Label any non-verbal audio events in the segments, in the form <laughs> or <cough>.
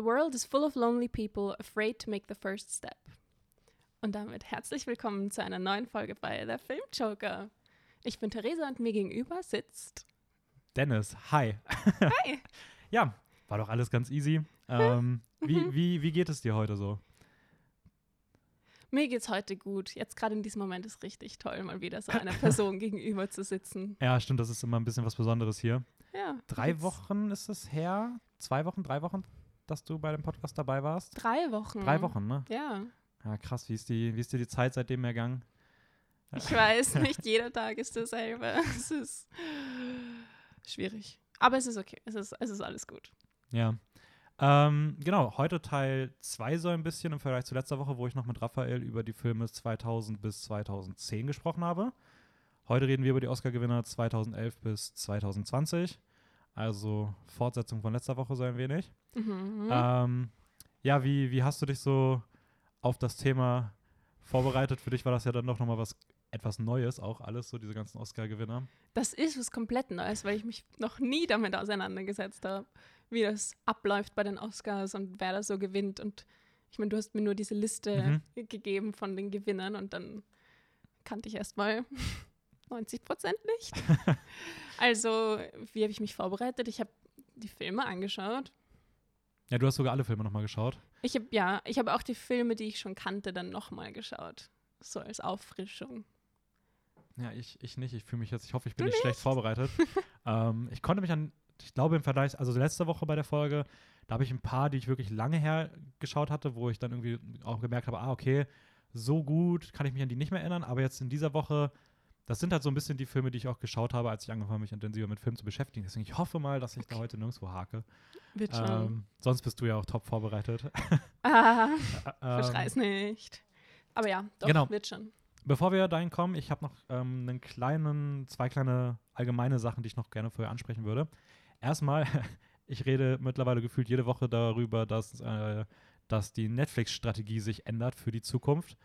The world is full of lonely people afraid to make the first step. Und damit herzlich willkommen zu einer neuen Folge bei Der Filmjoker. Ich bin Theresa und mir gegenüber sitzt. Dennis, hi. Hi! <laughs> Ja, war doch alles ganz easy. Ähm, <laughs> wie, wie, wie geht es dir heute so? Mir geht's heute gut. Jetzt gerade in diesem Moment ist richtig toll, mal wieder so einer <laughs> Person gegenüber zu sitzen. Ja, stimmt, das ist immer ein bisschen was Besonderes hier. Ja. Drei Wochen ist es her? Zwei Wochen, drei Wochen, dass du bei dem Podcast dabei warst? Drei Wochen. Drei Wochen, ne? Ja. Ja, krass. Wie ist, die, wie ist dir die Zeit seitdem ergangen? Ich weiß, nicht jeder Tag ist dasselbe. <laughs> Es ist schwierig. Aber es ist okay. Es ist, es ist alles gut. Ja. Ähm, genau, heute Teil 2 so ein bisschen im Vergleich zu letzter Woche, wo ich noch mit Raphael über die Filme 2000 bis 2010 gesprochen habe. Heute reden wir über die Oscar-Gewinner 2011 bis 2020. Also Fortsetzung von letzter Woche so ein wenig. Mhm. Ähm, ja, wie, wie hast du dich so auf das Thema vorbereitet? Für dich war das ja dann doch nochmal was etwas Neues, auch alles, so diese ganzen Oscar-Gewinner. Das ist was komplett Neues, weil ich mich noch nie damit auseinandergesetzt habe, wie das abläuft bei den Oscars und wer da so gewinnt. Und ich meine, du hast mir nur diese Liste gegeben von den Gewinnern und dann kannte ich erstmal 90 <laughs> Prozent nicht. <laughs> also, wie habe ich mich vorbereitet? Ich habe die Filme angeschaut. Ja, du hast sogar alle Filme nochmal geschaut. Ich habe ja, ich habe auch die Filme, die ich schon kannte, dann nochmal geschaut. So als Auffrischung. Ja, ich, ich nicht. Ich fühle mich jetzt, ich hoffe, ich bin Du nicht, schlecht vorbereitet. <laughs> ähm, ich konnte mich an, ich glaube im Vergleich, also letzte Woche bei der Folge, da habe ich ein paar, die ich wirklich lange her geschaut hatte, wo ich dann irgendwie auch gemerkt habe, ah, okay, so gut kann ich mich an die nicht mehr erinnern, aber jetzt in dieser Woche, das sind halt so ein bisschen die Filme, die ich auch geschaut habe, als ich angefangen habe, mich intensiver mit Filmen zu beschäftigen. Deswegen, ich hoffe mal, dass ich da heute nirgendwo hake. Wird schon. Ähm, sonst bist du ja auch top vorbereitet. ah, <laughs> Ähm, verschrei's nicht. Aber ja, doch, genau. wird schon. Bevor wir dahin kommen, ich habe noch ähm, einen kleinen, zwei kleine allgemeine Sachen, die ich noch gerne vorher ansprechen würde. Erstmal, <laughs> ich rede mittlerweile gefühlt jede Woche darüber, dass, äh, dass die Netflix-Strategie sich ändert für die Zukunft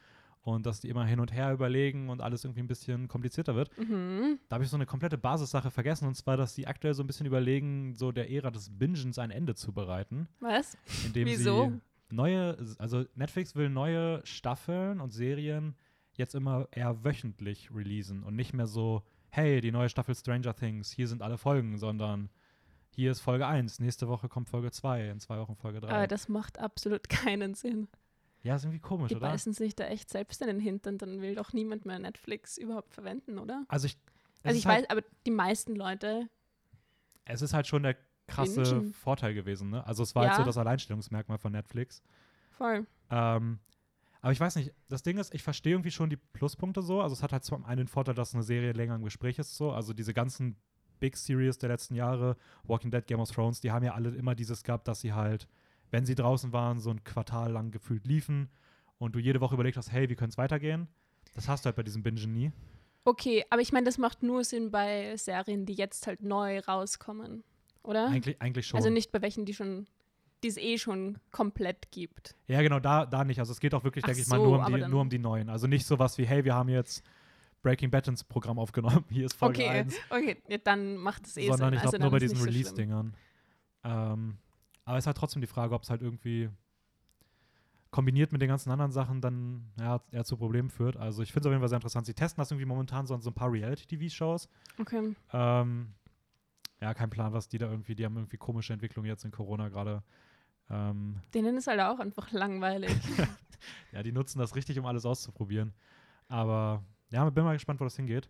und dass die immer hin und her überlegen und alles irgendwie ein bisschen komplizierter wird. Mhm. Da habe ich so eine komplette Basissache vergessen und zwar, dass sie aktuell so ein bisschen überlegen, so der Ära des Bingens ein Ende zu bereiten. Was? Indem Wieso? sie neue, also Netflix will neue Staffeln und Serien jetzt immer eher wöchentlich releasen und nicht mehr so, hey, die neue Staffel Stranger Things, hier sind alle Folgen, sondern hier ist Folge 1, nächste Woche kommt Folge 2, in zwei Wochen Folge 3. Aber das macht absolut keinen Sinn. Ja, ist irgendwie komisch, Die oder? beißen sich da echt selbst in den Hintern, dann will doch niemand mehr Netflix überhaupt verwenden, oder? Also ich, also ich halt, weiß, aber die meisten Leute, es ist halt schon der krasse Bingen. Vorteil gewesen, ne? Also es war jetzt Ja. so das Alleinstellungsmerkmal von Netflix. voll. Ähm, aber ich weiß nicht, das Ding ist, ich verstehe irgendwie schon die Pluspunkte so. Also es hat halt zum einen den Vorteil, dass eine Serie länger im Gespräch ist so. Also diese ganzen Big Series der letzten Jahre, Walking Dead, Game of Thrones, die haben ja alle immer dieses gehabt, dass sie halt, wenn sie draußen waren, so ein Quartal lang gefühlt liefen und du jede Woche überlegt hast, hey, wie könnte es weitergehen? Das hast du halt bei diesem Bingen nie. Okay, aber ich meine, das macht nur Sinn bei Serien, die jetzt halt neu rauskommen, oder? Eigentlich, eigentlich schon. Also nicht bei welchen, die schon, die es eh schon komplett gibt. ja, genau, da, da nicht. Also es geht auch wirklich, Ach denke ich mal, so, nur um, die, nur um die neuen. Also nicht sowas wie, hey, wir haben jetzt Breaking Bad ins Programm aufgenommen, <laughs> hier ist Folge okay, 1. okay, ja, dann macht es eh sondern Sinn. ich also glaube nur bei diesen so. Release-Dingern. Ähm, aber es ist halt trotzdem die Frage, ob es halt irgendwie kombiniert mit den ganzen anderen Sachen dann ja, eher zu Problemen führt. Also ich finde es auf jeden Fall sehr interessant. Sie testen das irgendwie momentan so an so ein paar Reality-TV-Shows. Okay. Ähm, ja, kein Plan, was die da irgendwie, die haben irgendwie komische Entwicklungen jetzt in Corona gerade. Ähm, Denen ist halt auch einfach langweilig. <laughs> ja, die nutzen das richtig, um alles auszuprobieren. Aber ja, bin mal gespannt, wo das hingeht.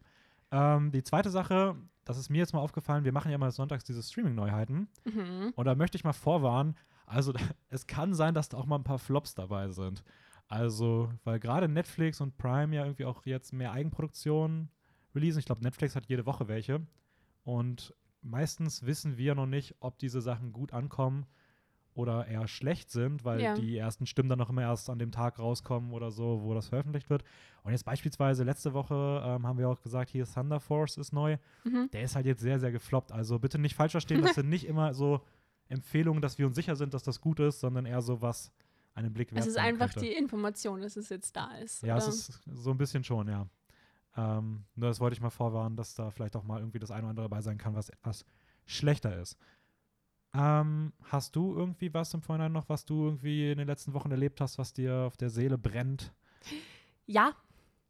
Ähm, die zweite Sache, das ist mir jetzt mal aufgefallen, wir machen ja mal sonntags diese Streaming-Neuheiten. mhm. Und da möchte ich mal vorwarnen, also <laughs> es kann sein, dass da auch mal ein paar Flops dabei sind. Also, weil gerade Netflix und Prime ja irgendwie auch jetzt mehr Eigenproduktionen releasen. Ich glaube, Netflix hat jede Woche welche. Und meistens wissen wir noch nicht, ob diese Sachen gut ankommen oder eher schlecht sind, weil Ja. die ersten Stimmen dann noch immer erst an dem Tag rauskommen oder so, wo das veröffentlicht wird. Und jetzt beispielsweise letzte Woche ähm, haben wir auch gesagt, hier Thunder Force ist neu Mhm. der ist halt jetzt sehr, sehr gefloppt. Also bitte nicht falsch verstehen, das sind <laughs> nicht immer so Empfehlungen, dass wir uns sicher sind, dass das gut ist, sondern eher so was einen Blick wert Es ist einfach könnte. die Information, dass es jetzt da ist. Ja, es oder? ist so ein bisschen schon, ja. Ähm, nur das wollte ich mal vorwarnen, dass da vielleicht auch mal irgendwie das eine oder andere dabei sein kann, was etwas schlechter ist. Ähm, hast du irgendwie was im Vorhinein noch, was du irgendwie in den letzten Wochen erlebt hast, was dir auf der Seele brennt? Ja,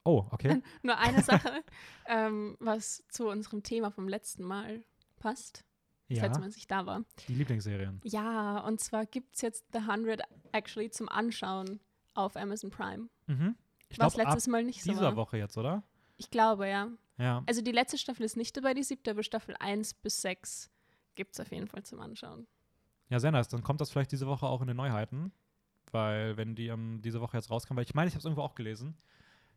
Oh, okay. <laughs> nur eine Sache, ähm, was zu unserem Thema vom letzten Mal passt, Ja, letzte Mal, als ich da war. die Lieblingsserien. Ja, und zwar gibt es jetzt The 100 actually zum Anschauen auf Amazon Prime. Mhm. Ich Was glaube, ab letztes Mal nicht so dieser war. Woche jetzt, oder? Ich glaube, ja. Ja. Also die letzte Staffel ist nicht dabei, die siebte, aber Staffel 1 bis 6 gibt es auf jeden Fall zum Anschauen. Ja, sehr nice. Dann kommt das vielleicht diese Woche auch in den Neuheiten. Weil, wenn die ähm, diese Woche jetzt rauskommen, weil ich meine, ich habe es irgendwo auch gelesen.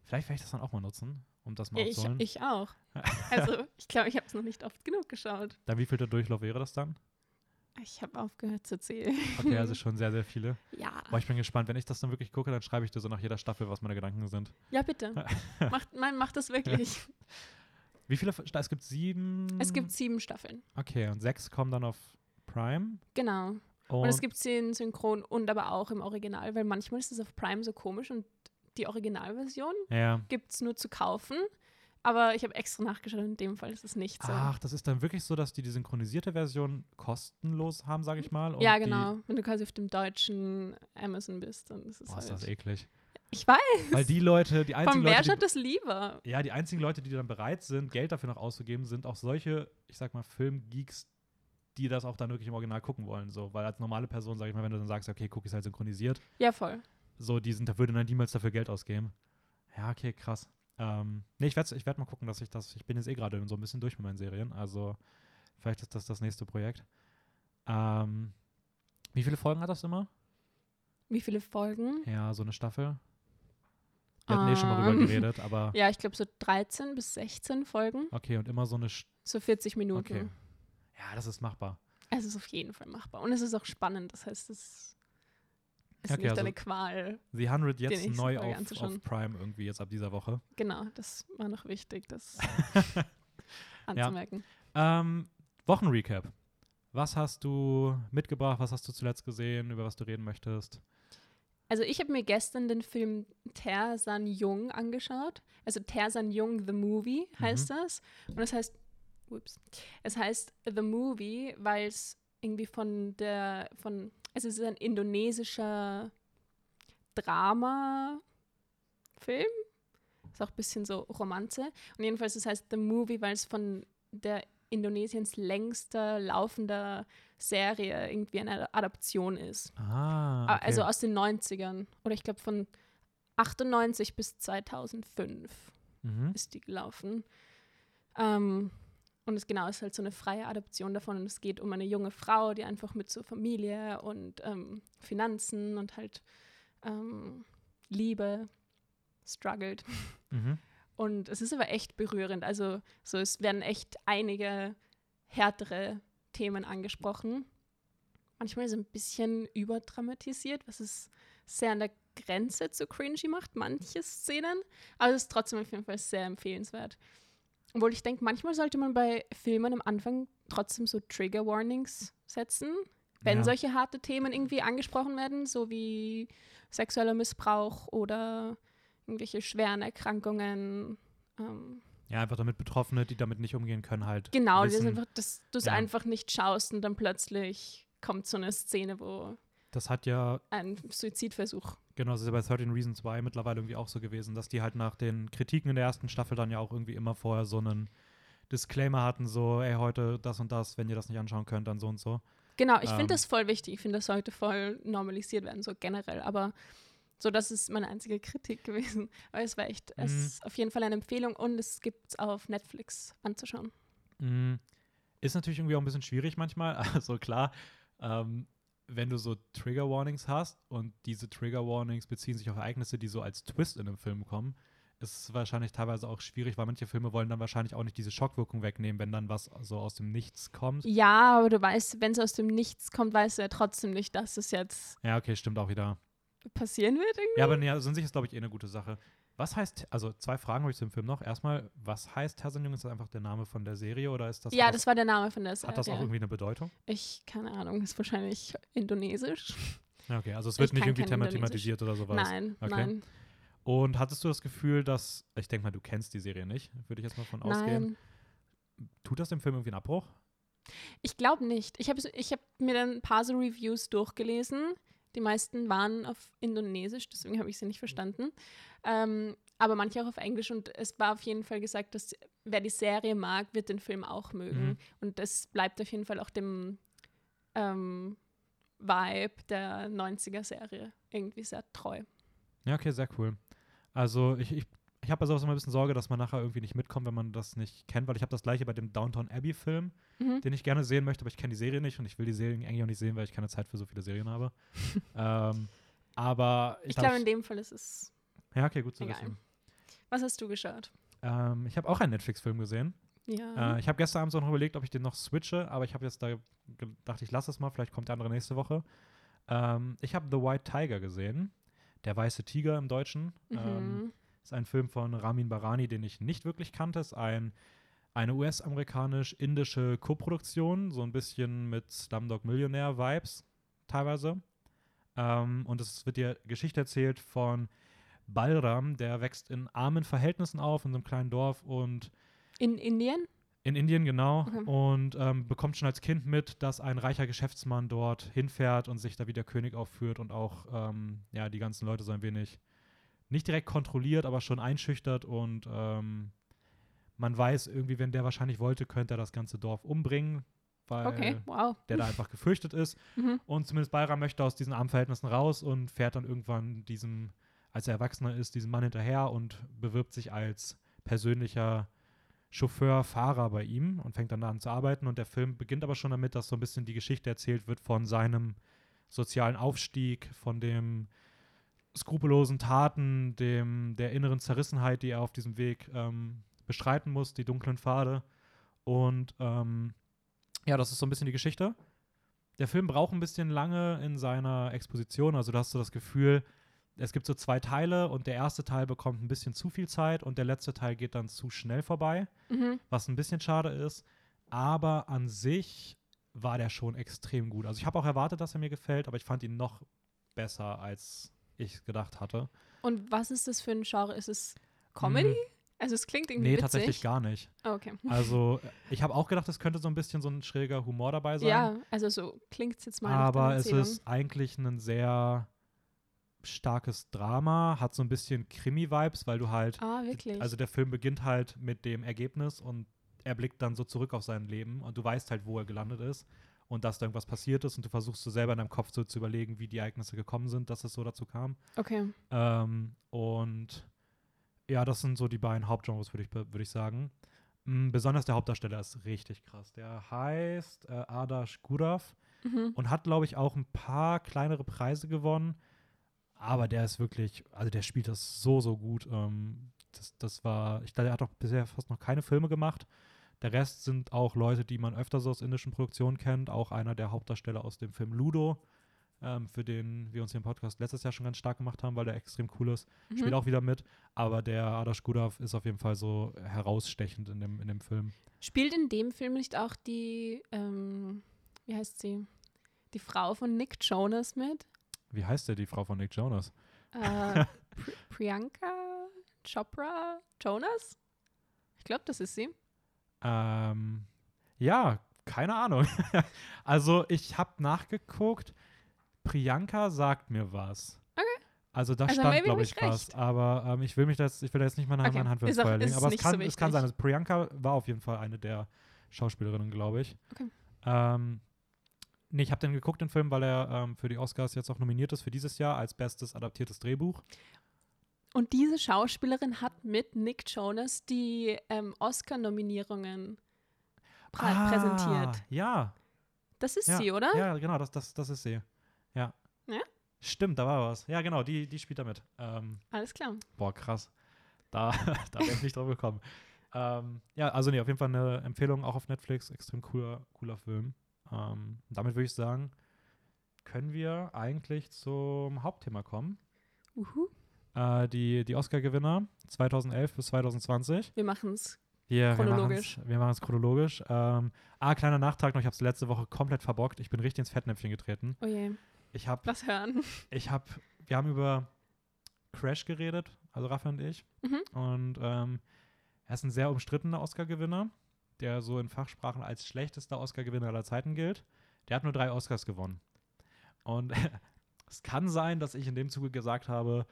Vielleicht werde ich das dann auch mal nutzen, um das mal Ja, ich, ich auch. <laughs> Also ich glaube, ich habe es noch nicht oft genug geschaut. Dann wie viel der Durchlauf wäre das dann? Ich habe aufgehört zu zählen. Okay, also <laughs> schon sehr, sehr viele. Ja. Boah, ich bin gespannt. Wenn ich das dann wirklich gucke, dann schreibe ich dir so nach jeder Staffel, was meine Gedanken sind. Ja, bitte. <laughs> macht, nein, macht das wirklich. Wie viele? Sta- Es gibt sieben. Es gibt sieben Staffeln. Okay, und sechs kommen dann auf Prime. Genau. Und, Und es gibt sie in Synchron und aber auch im Original, weil manchmal ist es auf Prime so komisch und die Originalversion ja. gibt es nur zu kaufen. Aber ich habe extra nachgeschaut, in dem Fall ist es nicht so. Ach, das ist dann wirklich so, dass die die synchronisierte Version kostenlos haben, sage ich mal. ja, genau. Wenn du quasi auf dem deutschen Amazon bist, dann ist es Boah, ist halt. das eklig. Ich weiß. Weil die Leute, die einzigen wer Leute, schaut die, das lieber? ja, die einzigen Leute, die dann bereit sind, Geld dafür noch auszugeben, sind auch solche, ich sag mal, Filmgeeks, die das auch dann wirklich im Original gucken wollen. So, weil als normale Person, sag ich mal, wenn du dann sagst, okay, guck, ist halt synchronisiert, Ja, voll. so, die sind, da würde dann niemals dafür Geld ausgeben. Ja, okay, krass. Ähm, nee, ich werde ich werd mal gucken, dass ich das, ich bin jetzt eh gerade so ein bisschen durch mit meinen Serien, also vielleicht ist das das nächste Projekt. Ähm, wie viele Folgen hat das immer? Wie viele Folgen? Ja, so eine Staffel. Wir hatten eh schon mal drüber Ähm, geredet, <laughs> aber Ja, ich glaube so 13 bis 16 Folgen. okay, und immer so eine, St So 40 Minuten. okay. Ja, das ist machbar. Es ist auf jeden Fall machbar. Und es ist auch spannend. Das heißt, es ist Okay, nicht also eine Qual. The 100 Die jetzt neu auf, auf Prime irgendwie jetzt ab dieser Woche. Genau, das war noch wichtig, das <laughs> anzumerken. Ähm, Wochenrecap. Was hast du mitgebracht? Was hast du zuletzt gesehen? Über was du reden möchtest? Also ich habe mir gestern den Film Tersan Jung angeschaut. Also Tersan Jung The Movie heißt das. Und das heißt, ups, es heißt The Movie, weil es irgendwie von der, von, also es ist ein indonesischer Drama-Film. Ist auch ein bisschen so Romanze. Und jedenfalls, es heißt The Movie, weil es von der Indonesiens längster laufender Serie irgendwie eine Adaption ist. Ah, Ah, okay. Also aus den 90ern. Oder ich glaube von 98 bis 2005 mhm. ist die gelaufen. Ähm, und es genau ist halt so eine freie Adaption davon. Und es geht um eine junge Frau, die einfach mit so Familie und ähm, Finanzen und halt ähm, Liebe struggelt. Mhm. Und es ist aber echt berührend. Also so, es werden echt einige härtere Themen angesprochen. Manchmal ist es ein bisschen überdramatisiert, was es sehr an der Grenze zu cringy macht, manche Szenen. Aber es ist trotzdem auf jeden Fall sehr empfehlenswert. Obwohl ich denke, manchmal sollte man bei Filmen am Anfang trotzdem so Trigger Warnings setzen, wenn Ja. solche harte Themen irgendwie angesprochen werden, so wie sexueller Missbrauch oder irgendwelche schweren Erkrankungen. Ähm, Ja, einfach damit Betroffene, die damit nicht umgehen können, halt. genau, wissen, einfach, dass du es ja. einfach nicht schaust und dann plötzlich kommt so eine Szene, wo Das hat ja, ein Suizidversuch. genau, das ist ja bei 13 Reasons 2 mittlerweile irgendwie auch so gewesen, dass die halt nach den Kritiken in der ersten Staffel dann ja auch irgendwie immer vorher so einen Disclaimer hatten, so, ey, heute das und das, wenn ihr das nicht anschauen könnt, dann so und so. Genau, ich Ähm. finde das voll wichtig. Ich finde, das sollte voll normalisiert werden, so generell. Aber so, das ist meine einzige Kritik gewesen. <laughs> Aber es war echt, es Mhm. ist auf jeden Fall eine Empfehlung und es gibt es auf Netflix anzuschauen. Mm, Ist natürlich irgendwie auch ein bisschen schwierig manchmal. <laughs> Also klar, ähm, wenn du so Trigger Warnings hast und diese Trigger Warnings beziehen sich auf Ereignisse, die so als Twist in einem Film kommen, ist es wahrscheinlich teilweise auch schwierig, weil manche Filme wollen dann wahrscheinlich auch nicht diese Schockwirkung wegnehmen, wenn dann was so aus dem Nichts kommt. Ja, aber du weißt, wenn es aus dem Nichts kommt, weißt du ja trotzdem nicht, dass es jetzt Ja, okay, stimmt auch wieder. Passieren wird irgendwie. Ja, aber nee, also in sich ist, glaube ich, eh eine gute Sache. Was heißt, also zwei Fragen habe ich zu dem Film noch. Erstmal, was heißt Tarzan Ist das einfach der Name von der Serie oder ist das ja, hat das war der Name von der Serie. hat das auch irgendwie eine Bedeutung? Ich, keine Ahnung, ist wahrscheinlich indonesisch. Okay, also es Ich wird nicht kann irgendwie thematisiert oder sowas. Nein, Okay. nein, Und hattest du das Gefühl, dass, ich denke mal, du kennst die Serie nicht, würde ich jetzt mal von ausgehen. nein. Tut das dem Film irgendwie einen Abbruch? Ich glaube nicht. Ich habe ich hab mir dann ein paar so Reviews durchgelesen. Die meisten waren auf Indonesisch, deswegen habe ich sie nicht verstanden. Ähm, aber manche auch auf Englisch. Und es war auf jeden Fall gesagt, dass wer die Serie mag, wird den Film auch mögen. Mhm. Und das bleibt auf jeden Fall auch dem ähm, Vibe der 90er-Serie irgendwie sehr treu. Ja, okay, sehr cool. Also ich, ich, ich habe also auch immer ein bisschen Sorge, dass man nachher irgendwie nicht mitkommt, wenn man das nicht kennt, weil ich habe das gleiche bei dem Downtown Abbey-Film, mhm. den ich gerne sehen möchte, aber ich kenne die Serie nicht und ich will die Serie eigentlich auch nicht sehen, weil ich keine Zeit für so viele Serien habe. <laughs> ähm, aber ich, ich glaube, in dem Fall ist es. Ja, okay, gut zu egal. wissen. Was hast du geschaut? Ähm, ich habe auch einen Netflix-Film gesehen. Ja. Äh, ich habe gestern Abend so noch überlegt, ob ich den noch switche, aber ich habe jetzt da gedacht, ich lasse es mal, vielleicht kommt der andere nächste Woche. Ähm, ich habe The White Tiger gesehen. Der weiße Tiger im Deutschen. Mhm. Ähm, ist ein Film von Ramin Barani, den ich nicht wirklich kannte. Ist ein, eine US-amerikanisch-indische Koproduktion, so ein bisschen mit Slumdog Millionaire-Vibes teilweise. Ähm, und es wird dir Geschichte erzählt von Balram, der wächst in armen Verhältnissen auf, in so einem kleinen Dorf und in Indien? In Indien, genau. Okay. Und ähm, bekommt schon als Kind mit, dass ein reicher Geschäftsmann dort hinfährt und sich da wie der König aufführt und auch ähm, ja, die ganzen Leute so ein wenig nicht direkt kontrolliert, aber schon einschüchtert und ähm, man weiß irgendwie, wenn der wahrscheinlich wollte, könnte er das ganze Dorf umbringen, weil okay, wow. der da einfach gefürchtet ist. <laughs> Mhm. Und zumindest Bayram möchte aus diesen armen Verhältnissen raus und fährt dann irgendwann diesem, als er Erwachsener ist, diesem Mann hinterher und bewirbt sich als persönlicher Chauffeur, Fahrer bei ihm und fängt dann an zu arbeiten. Und der Film beginnt aber schon damit, dass so ein bisschen die Geschichte erzählt wird von seinem sozialen Aufstieg, von dem skrupellosen Taten, dem, der inneren Zerrissenheit, die er auf diesem Weg ähm, bestreiten muss, die dunklen Pfade. Und ähm, ja, das ist so ein bisschen die Geschichte. Der Film braucht ein bisschen lange in seiner Exposition. Also da hast du das Gefühl, es gibt so zwei Teile und der erste Teil bekommt ein bisschen zu viel Zeit und der letzte Teil geht dann zu schnell vorbei, mhm. was ein bisschen schade ist. Aber an sich war der schon extrem gut. Also ich habe auch erwartet, dass er mir gefällt, aber ich fand ihn noch besser, als ich gedacht hatte. Und was ist das für ein Genre? Ist es Comedy? Hm. Also es klingt irgendwie Nee, witzig. tatsächlich gar nicht. Oh, okay. <laughs> Also ich habe auch gedacht, es könnte so ein bisschen so ein schräger Humor dabei sein. Ja, also so klingt es jetzt mal. Aber es ist eigentlich ein sehr starkes Drama, hat so ein bisschen Krimi-Vibes, weil du halt. Ah, wirklich? Also der Film beginnt halt mit dem Ergebnis und er blickt dann so zurück auf sein Leben und du weißt halt, wo er gelandet ist und dass da irgendwas passiert ist und du versuchst so selber in deinem Kopf so zu überlegen, wie die Ereignisse gekommen sind, dass es so dazu kam. Okay. Ähm, und ja, das sind so die beiden Hauptgenres, würde ich, würd ich sagen. Mhm, besonders der Hauptdarsteller ist richtig krass. Der heißt äh, Adash Gurav mhm. und hat, glaube ich, auch ein paar kleinere Preise gewonnen. Aber der ist wirklich, also der spielt das so, so gut. Ähm, das, das war, ich glaube, er hat auch bisher fast noch keine Filme gemacht. Der Rest sind auch Leute, die man öfter so aus indischen Produktionen kennt. Auch einer der Hauptdarsteller aus dem Film Ludo, ähm, für den wir uns hier im Podcast letztes Jahr schon ganz stark gemacht haben, weil der extrem cool ist. Mhm. Spielt auch wieder mit. Aber der Adash Gudav ist auf jeden Fall so herausstechend in dem, in dem Film. Spielt in dem Film nicht auch die, ähm, wie heißt sie? Die Frau von Nick Jonas mit? Wie heißt der, die Frau von Nick Jonas? Äh, <laughs> Pri Priyanka Chopra Jonas? Ich glaube, das ist sie. Ähm, ja, keine Ahnung. <laughs> also, ich habe nachgeguckt. Priyanka sagt mir was. Okay. Also da also stand, glaube ich, was. Aber ähm, ich will mich das, ich will da jetzt nicht meine, okay. Hand für Feuer legen. Aber es kann, so es kann sein. Also Priyanka war auf jeden Fall eine der Schauspielerinnen, glaube ich. Okay. Ähm, Nee, ich habe den geguckt, den Film, weil er ähm, für die Oscars jetzt auch nominiert ist für dieses Jahr als bestes adaptiertes Drehbuch. Und diese Schauspielerin hat mit Nick Jonas die ähm, Oscar-Nominierungen prä ah, präsentiert. Ja. Das ist ja, sie, oder? Ja, genau, das, das, das ist sie. Ja. Ja? Stimmt, da war was. Ja, genau, die, die spielt damit. Ähm, Alles klar. Boah, krass. Da, <laughs> da wäre ich nicht drauf gekommen. Ähm, ja, also nee, auf jeden Fall eine Empfehlung auch auf Netflix. Extrem cooler, cooler Film. Ähm, damit würde ich sagen, können wir eigentlich zum Hauptthema kommen. Uhu. Äh, die die Oscar-Gewinner 2011 bis 2020. Wir machen es yeah, chronologisch. Wir machen es chronologisch. Ähm, ah, kleiner Nachtrag noch, ich habe es letzte Woche komplett verbockt. Ich bin richtig ins Fettnäpfchen getreten. Oh je. Ich habe. Was hören? <laughs> Ich habe, wir haben über Crash geredet, also Rafa und ich. Mhm. Und ähm, er ist ein sehr umstrittener Oscar-Gewinner der so in Fachsprachen als schlechtester Oscar-Gewinner aller Zeiten gilt. Der hat nur drei Oscars gewonnen. Und <laughs> es kann sein, dass ich in dem Zuge gesagt habe,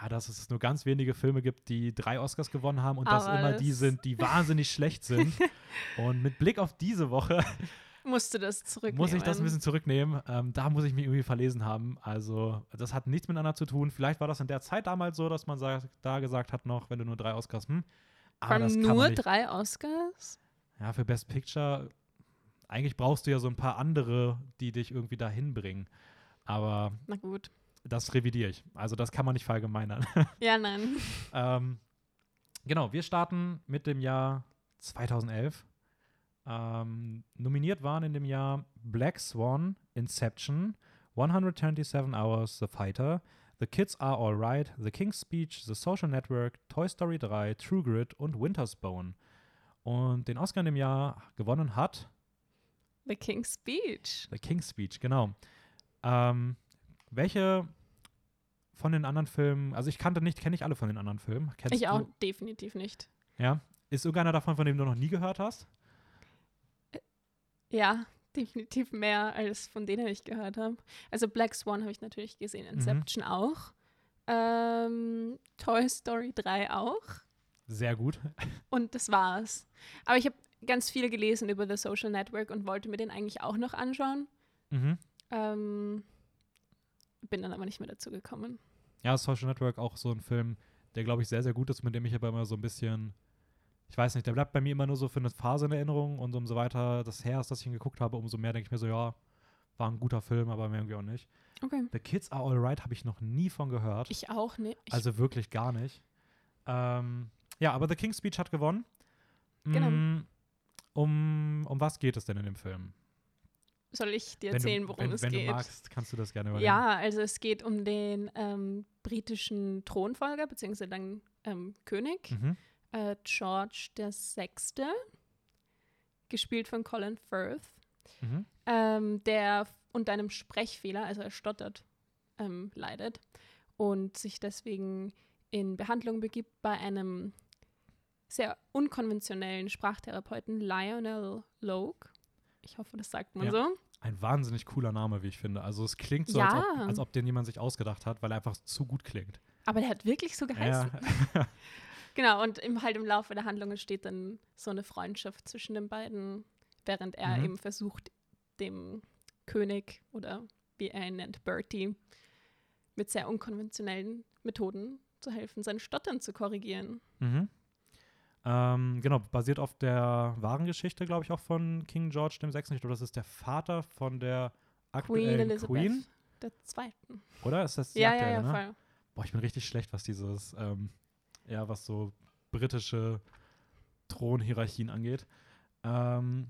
ja, dass es nur ganz wenige Filme gibt, die drei Oscars gewonnen haben und dass Aber immer die sind, die <laughs> wahnsinnig schlecht sind. Und mit Blick auf diese Woche <laughs> Musst du das zurücknehmen? muss ich das ein bisschen zurücknehmen. Ähm, da muss ich mich irgendwie verlesen haben. Also, das hat nichts miteinander zu tun. Vielleicht war das in der Zeit damals so, dass man sagt, da gesagt hat noch, wenn du nur drei Oscars, hm. Aber das nur drei Oscars? Ja, für Best Picture, eigentlich brauchst du ja so ein paar andere, die dich irgendwie dahin bringen. Aber Na gut. Das revidiere ich. Also, das kann man nicht verallgemeinern. <laughs> Ja, nein. ähm, genau, wir starten mit dem Jahr 2011. Ähm, nominiert waren in dem Jahr Black Swan, Inception, 127 Hours, The Fighter, The Kids Are Alright, The King's Speech, The Social Network, Toy Story 3, True Grit und Winter's Bone. Und den Oscar in dem Jahr gewonnen hat The King's Speech. The King's Speech, genau. Ähm, welche von den anderen Filmen, also ich kannte nicht, kenne ich alle von den anderen Filmen. Kennst Ich auch Du, definitiv nicht. ja. Ist irgendeiner davon, von dem du noch nie gehört hast? Ja, definitiv mehr als von denen ich gehört habe. Also Black Swan habe ich natürlich gesehen, Mhm. Inception auch. Ähm, Toy Story 3 auch. Sehr gut. Und das war's. Aber ich habe ganz viel gelesen über The Social Network und wollte mir den eigentlich auch noch anschauen. Mhm. Ähm, bin dann aber nicht mehr dazu gekommen. Ja, Social Network auch so ein Film, der, glaube ich, sehr, sehr gut ist, mit dem ich aber immer so ein bisschen, ich weiß nicht, der bleibt bei mir immer nur so für eine Phase in Erinnerung und umso weiter das her ist, dass ich ihn geguckt habe, umso mehr denke ich mir so, ja, war ein guter Film, aber mehr irgendwie auch nicht. Okay. The Kids Are Alright habe ich noch nie von gehört. Ich auch nicht. Ich, Also wirklich gar nicht. Ähm, ja, aber The King's Speech hat gewonnen. Genau. Mm, Um, um was geht es denn in dem Film? Soll ich dir Wenn du- erzählen, worum wenn, es wenn geht? du magst, kannst du das gerne übernehmen. Ja, also es geht um den ähm, britischen Thronfolger, beziehungsweise dann ähm, König, Mhm. äh, George VI., gespielt von Colin Firth, Mhm. ähm, der unter einem Sprechfehler, also er stottert, ähm, leidet und sich deswegen in Behandlung begibt bei einem sehr unkonventionellen Sprachtherapeuten, Lionel Logue. Ich hoffe, das sagt man Ja. so. Ein wahnsinnig cooler Name, wie ich finde. Also es klingt so, Ja. als, ob, als ob den jemand sich ausgedacht hat, weil er einfach zu gut klingt. Aber der hat wirklich so geheißen. Ja. <laughs> Genau, und im, halt im Laufe der Handlung entsteht dann so eine Freundschaft zwischen den beiden, während er Mhm. eben versucht, dem König oder wie er ihn nennt, Bertie, mit sehr unkonventionellen Methoden zu helfen, sein Stottern zu korrigieren. mhm. Ähm, genau, basiert auf der wahren Geschichte, glaube ich, auch von King George VI. Ich glaube, das ist der Vater von der Queen aktuellen Elizabeth Queen. der Zweiten. Oder? Ist das die Ja, ja, aktuelle, ja, ne? voll. Boah, ich bin richtig schlecht, was dieses, ähm, ja, was so britische Thronhierarchien angeht. Ähm,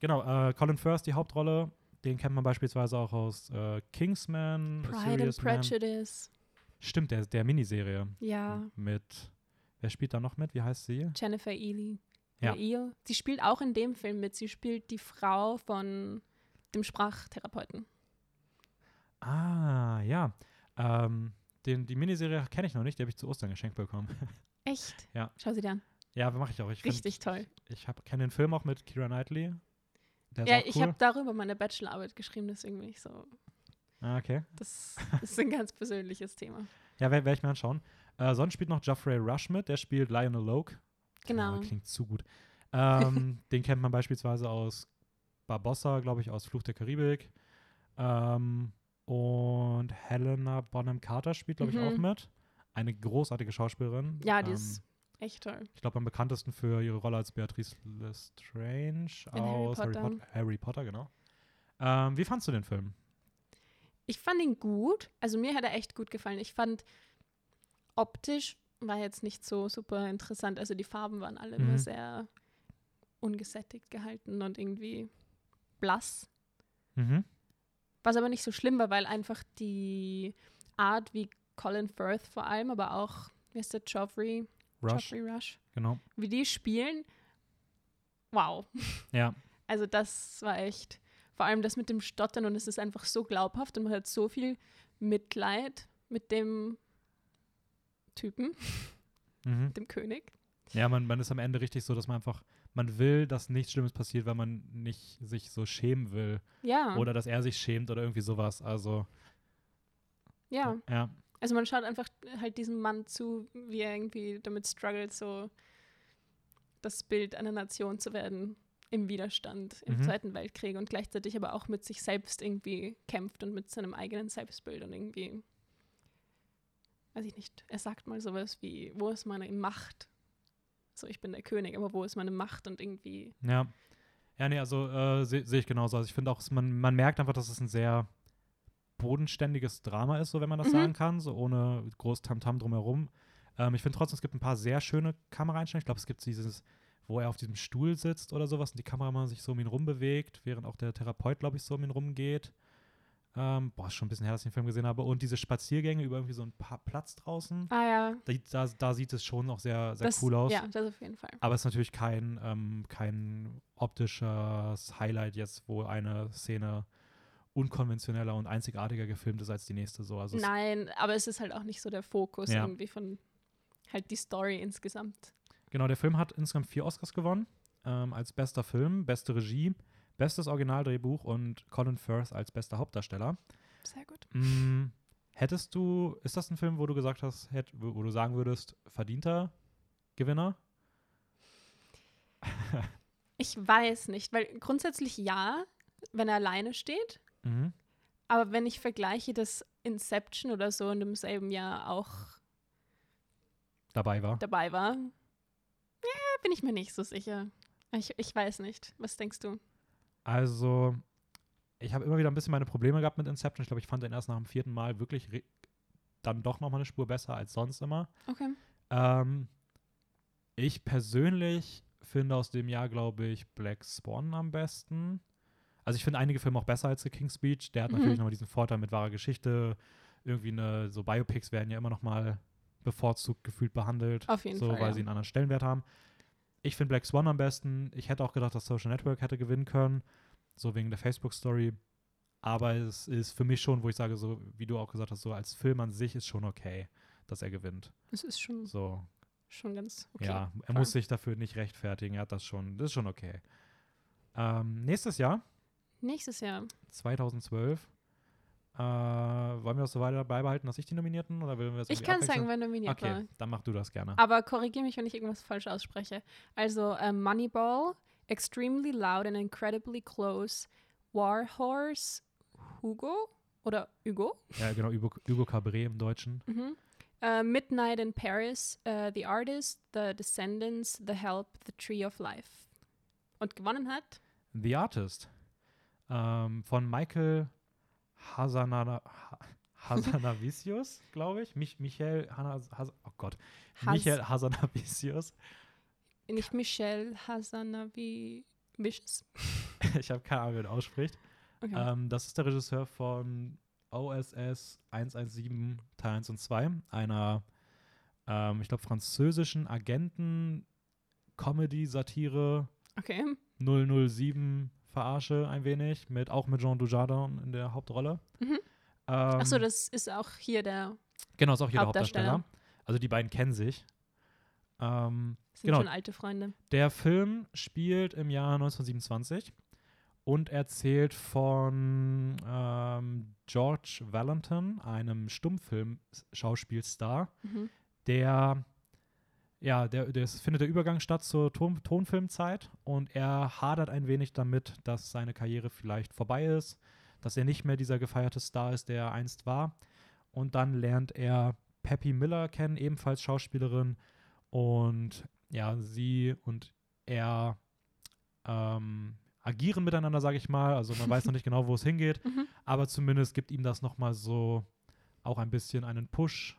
genau, äh, Colin Firth, die Hauptrolle, den kennt man beispielsweise auch aus äh, Kingsman, Pride and Serious Man. Prejudice. Stimmt, der, der Miniserie Ja, mit, wer spielt da noch mit? Wie heißt sie? Jennifer Ely. Ja. Eel. Sie spielt auch in dem Film mit. Sie spielt die Frau von dem Sprachtherapeuten. Ah, ja. Ähm, den, die Miniserie kenne ich noch nicht, die habe ich zu Ostern geschenkt bekommen. <laughs> Echt? Ja. Schau sie dir an. ja, mache ich auch. Ich find- Richtig toll. Ich kenne den Film auch mit Kira Knightley. Ja, auch ich cool. habe darüber meine Bachelorarbeit geschrieben, deswegen bin ich so. Ah, okay. Das ist ein ganz persönliches Thema. Ja, werde werd ich mir anschauen. Äh, sonst spielt noch Geoffrey Rush mit, der spielt Lionel Logue. Genau. Ah, klingt zu gut. Ähm, <laughs> den kennt man beispielsweise aus Barbossa, glaube ich, aus Fluch der Karibik. Ähm, und Helena Bonham Carter spielt, glaube ich, Mhm. auch mit. Eine großartige Schauspielerin. Ja, die ähm, ist echt toll. Ich glaube, am bekanntesten für ihre Rolle als Beatrice Lestrange In Harry aus Harry Potter. Potter. Harry Potter, genau. Ähm, wie fandst du den Film? Ich fand ihn gut. Also mir hat er echt gut gefallen. Ich fand optisch war jetzt nicht so super interessant. Also die Farben waren alle Mhm. immer sehr ungesättigt gehalten und irgendwie blass. Mhm. Was aber nicht so schlimm war, weil einfach die Art, wie Colin Firth vor allem, aber auch, wie ist der, Joffrey, Rush, Joffrey Rush, genau. wie die spielen, wow. Ja. <laughs> Also das war echt, vor allem das mit dem Stottern und es ist einfach so glaubhaft und man hat so viel Mitleid mit dem Typen, <laughs> Mhm. dem König. Ja, man, man ist am Ende richtig so, dass man einfach, man will, dass nichts Schlimmes passiert, weil man nicht sich so schämen will. Ja. Oder dass er sich schämt oder irgendwie sowas. Also, ja. ja. Also man schaut einfach halt diesem Mann zu, wie er irgendwie damit struggelt, so das Bild einer Nation zu werden im Widerstand im Mhm. Zweiten Weltkrieg und gleichzeitig aber auch mit sich selbst irgendwie kämpft und mit seinem eigenen Selbstbild und irgendwie, weiß ich nicht, er sagt mal sowas wie, wo ist meine Macht? So, ich bin der König, aber wo ist meine Macht? Und irgendwie, Ja. Ja, nee, also äh, sehe seh ich genauso. Also ich finde auch, man, man merkt einfach, dass es ein sehr bodenständiges Drama ist, so wenn man das Mhm. sagen kann, so ohne groß Tamtam drumherum. Ähm, ich finde trotzdem, es gibt ein paar sehr schöne Kameraeinstellungen. Ich glaube, es gibt dieses, wo er auf diesem Stuhl sitzt oder sowas und die Kamera mal sich so um ihn rumbewegt, während auch der Therapeut, glaube ich, so um ihn rumgeht. Ähm, boah, ist schon ein bisschen her, dass ich den Film gesehen habe. Und diese Spaziergänge über irgendwie so ein paar Platz draußen. ah ja, Da, da, da sieht es schon noch sehr, sehr das, cool aus. ja, das auf jeden Fall. Aber es ist natürlich kein, ähm, kein optisches Highlight jetzt, wo eine Szene unkonventioneller und einzigartiger gefilmt ist als die nächste. So. Also Nein, aber es ist halt auch nicht so der Fokus Ja. irgendwie von halt die Story insgesamt. genau, der Film hat insgesamt vier Oscars gewonnen. Ähm, als bester Film, beste Regie, bestes Originaldrehbuch und Colin Firth als bester Hauptdarsteller. Sehr gut. Mm, hättest du, ist das ein Film, wo du gesagt hast, hätt, wo, du sagen würdest, verdienter Gewinner? <laughs> Ich weiß nicht, weil grundsätzlich ja, wenn er alleine steht. Mhm. Aber wenn ich vergleiche, dass Inception oder so in demselben Jahr auch Dabei war. dabei war, ja, bin ich mir nicht so sicher. Ich, ich weiß nicht. Was denkst du? Also, ich habe immer wieder ein bisschen meine Probleme gehabt mit Inception. Ich glaube, ich fand den erst nach dem vierten Mal wirklich dann doch noch mal eine Spur besser als sonst immer. Okay. Ähm, ich persönlich finde aus dem Jahr, glaube ich, Black Swan am besten. Also ich finde einige Filme auch besser als The King's Speech. Der hat Mhm. natürlich nochmal diesen Vorteil mit wahrer Geschichte. Irgendwie eine, so Biopics werden ja immer noch mal bevorzugt gefühlt behandelt. Auf jeden so, Fall, weil ja. sie einen anderen Stellenwert haben. Ich finde Black Swan am besten. Ich hätte auch gedacht, dass Social Network hätte gewinnen können. So wegen der Facebook-Story. Aber es ist für mich schon, wo ich sage, so wie du auch gesagt hast, so als Film an sich ist schon okay, dass er gewinnt. Es ist schon, So, schon ganz okay. ja, er muss sich dafür nicht rechtfertigen. Er hat das schon, das ist schon okay. Ähm, nächstes Jahr, Nächstes Jahr. 2012, äh, wollen wir das so weiter beibehalten, dass ich die Nominierten oder wollen wir das Ich kann sagen, wer nominiert Okay, war. dann mach du das gerne. Aber korrigiere mich, wenn ich irgendwas falsch ausspreche. Also ähm, Moneyball, Extremely Loud and Incredibly Close, War Horse, Hugo oder Hugo, Ja, genau, Hugo, Hugo Cabret im Deutschen. mhm. äh, Midnight in Paris, äh, The Artist, The Descendants, The Help, The Tree of Life. Und gewonnen hat The Artist ähm, von Michael Hasanana, Ha- Hazanavicius, glaube ich. Mich, Michael Hana, Has, oh Gott, Has- Michael Hazanavicius. nicht Michelle Hazanavi Vicious. <laughs> ich habe keine Ahnung, wie er ausspricht. Okay. Ähm, das ist der Regisseur von OSS 117 Teil 1 und 2, einer, ähm, ich glaube, französischen Agenten-Comedy-Satire okay. 007 Verarsche ein wenig, mit, auch mit Jean Dujardin in der Hauptrolle. Mhm. Ähm, Achso, das ist auch hier der, Genau, ist auch hier der Hauptdarsteller. Hauptdarsteller. Also die beiden kennen sich. Ähm, sind Genau. schon alte Freunde. der Film spielt im Jahr 1927 und erzählt von ähm, George Valentin, einem Stummfilm-Schauspielstar, Mhm. der ja, der, der findet der Übergang statt zur Ton Tonfilmzeit und er hadert ein wenig damit, dass seine Karriere vielleicht vorbei ist, dass er nicht mehr dieser gefeierte Star ist, der er einst war. Und dann lernt er Peppy Miller kennen, ebenfalls Schauspielerin. Und ja, sie und er ähm, agieren miteinander, sage ich mal. Also man weiß noch nicht <laughs> genau, wo es hingeht, Mhm. aber zumindest gibt ihm das nochmal so auch ein bisschen einen Push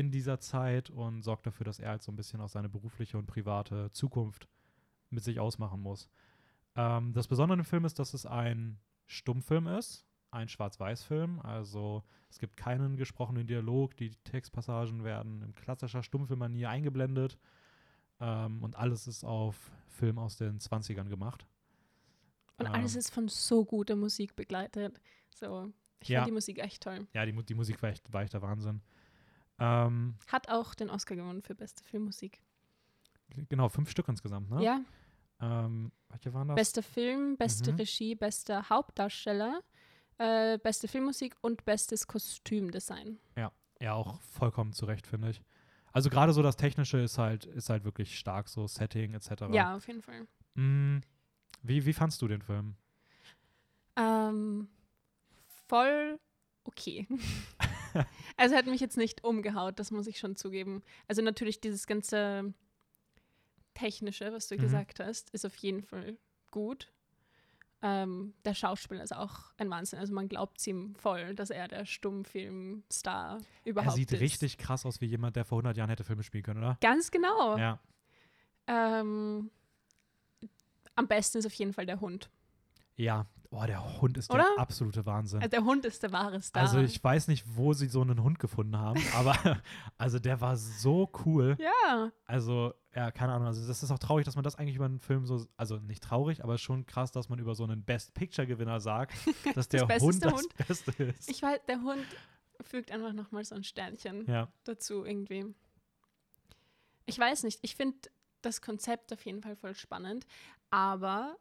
in dieser Zeit und sorgt dafür, dass er halt so ein bisschen auch seine berufliche und private Zukunft mit sich ausmachen muss. Ähm, das Besondere im Film ist, dass es ein Stummfilm ist, ein Schwarz-Weiß-Film. Also es gibt keinen gesprochenen Dialog, die Textpassagen werden in klassischer Stummfilmmanier eingeblendet ähm, und alles ist auf Film aus den 20ern gemacht. Und alles Ähm, ist von so guter Musik begleitet. So, ich Ja. fand die Musik echt toll. Ja, die, die Musik war echt, war echt der Wahnsinn. Ähm, Hat auch den Oscar gewonnen für beste Filmmusik. genau, fünf Stück insgesamt, ne? Ja, Ähm, welche waren das? Bester Film, beste Mhm. Regie, bester Hauptdarsteller, äh, beste Filmmusik und bestes Kostümdesign. Ja, auch vollkommen zurecht, finde ich. Also gerade so das Technische ist halt, ist halt wirklich stark, so Setting etc. Ja, auf jeden Fall. Mm, wie, wie fandst du den Film? Ähm, voll okay. <laughs> <laughs> also hat mich jetzt nicht umgehaut, das muss ich schon zugeben. Also natürlich dieses ganze Technische, was du Mhm. gesagt hast, ist auf jeden Fall gut. Ähm, der Schauspieler ist auch ein Wahnsinn. Also man glaubt ihm voll, dass er der Stummfilmstar überhaupt er sieht ist. richtig krass aus wie jemand, der vor 100 Jahren hätte Filme spielen können, oder? Ganz genau. Ja. Ähm, am besten ist auf jeden Fall der Hund. Ja. Oh, der Hund ist Oder? der absolute Wahnsinn. Also der Hund ist der wahre Star. Also ich weiß nicht, wo sie so einen Hund gefunden haben, <laughs> aber also der war so cool. ja, Also, ja, keine Ahnung. Also, das ist auch traurig, dass man das eigentlich über einen Film so, also nicht traurig, aber schon krass, dass man über so einen Best Picture-Gewinner sagt, <laughs> dass der Beste Hund das Hund. Beste ist. ich weiß, der Hund fügt einfach nochmal so ein Sternchen ja. dazu irgendwie. Ich weiß nicht, ich finde das Konzept auf jeden Fall voll spannend, aber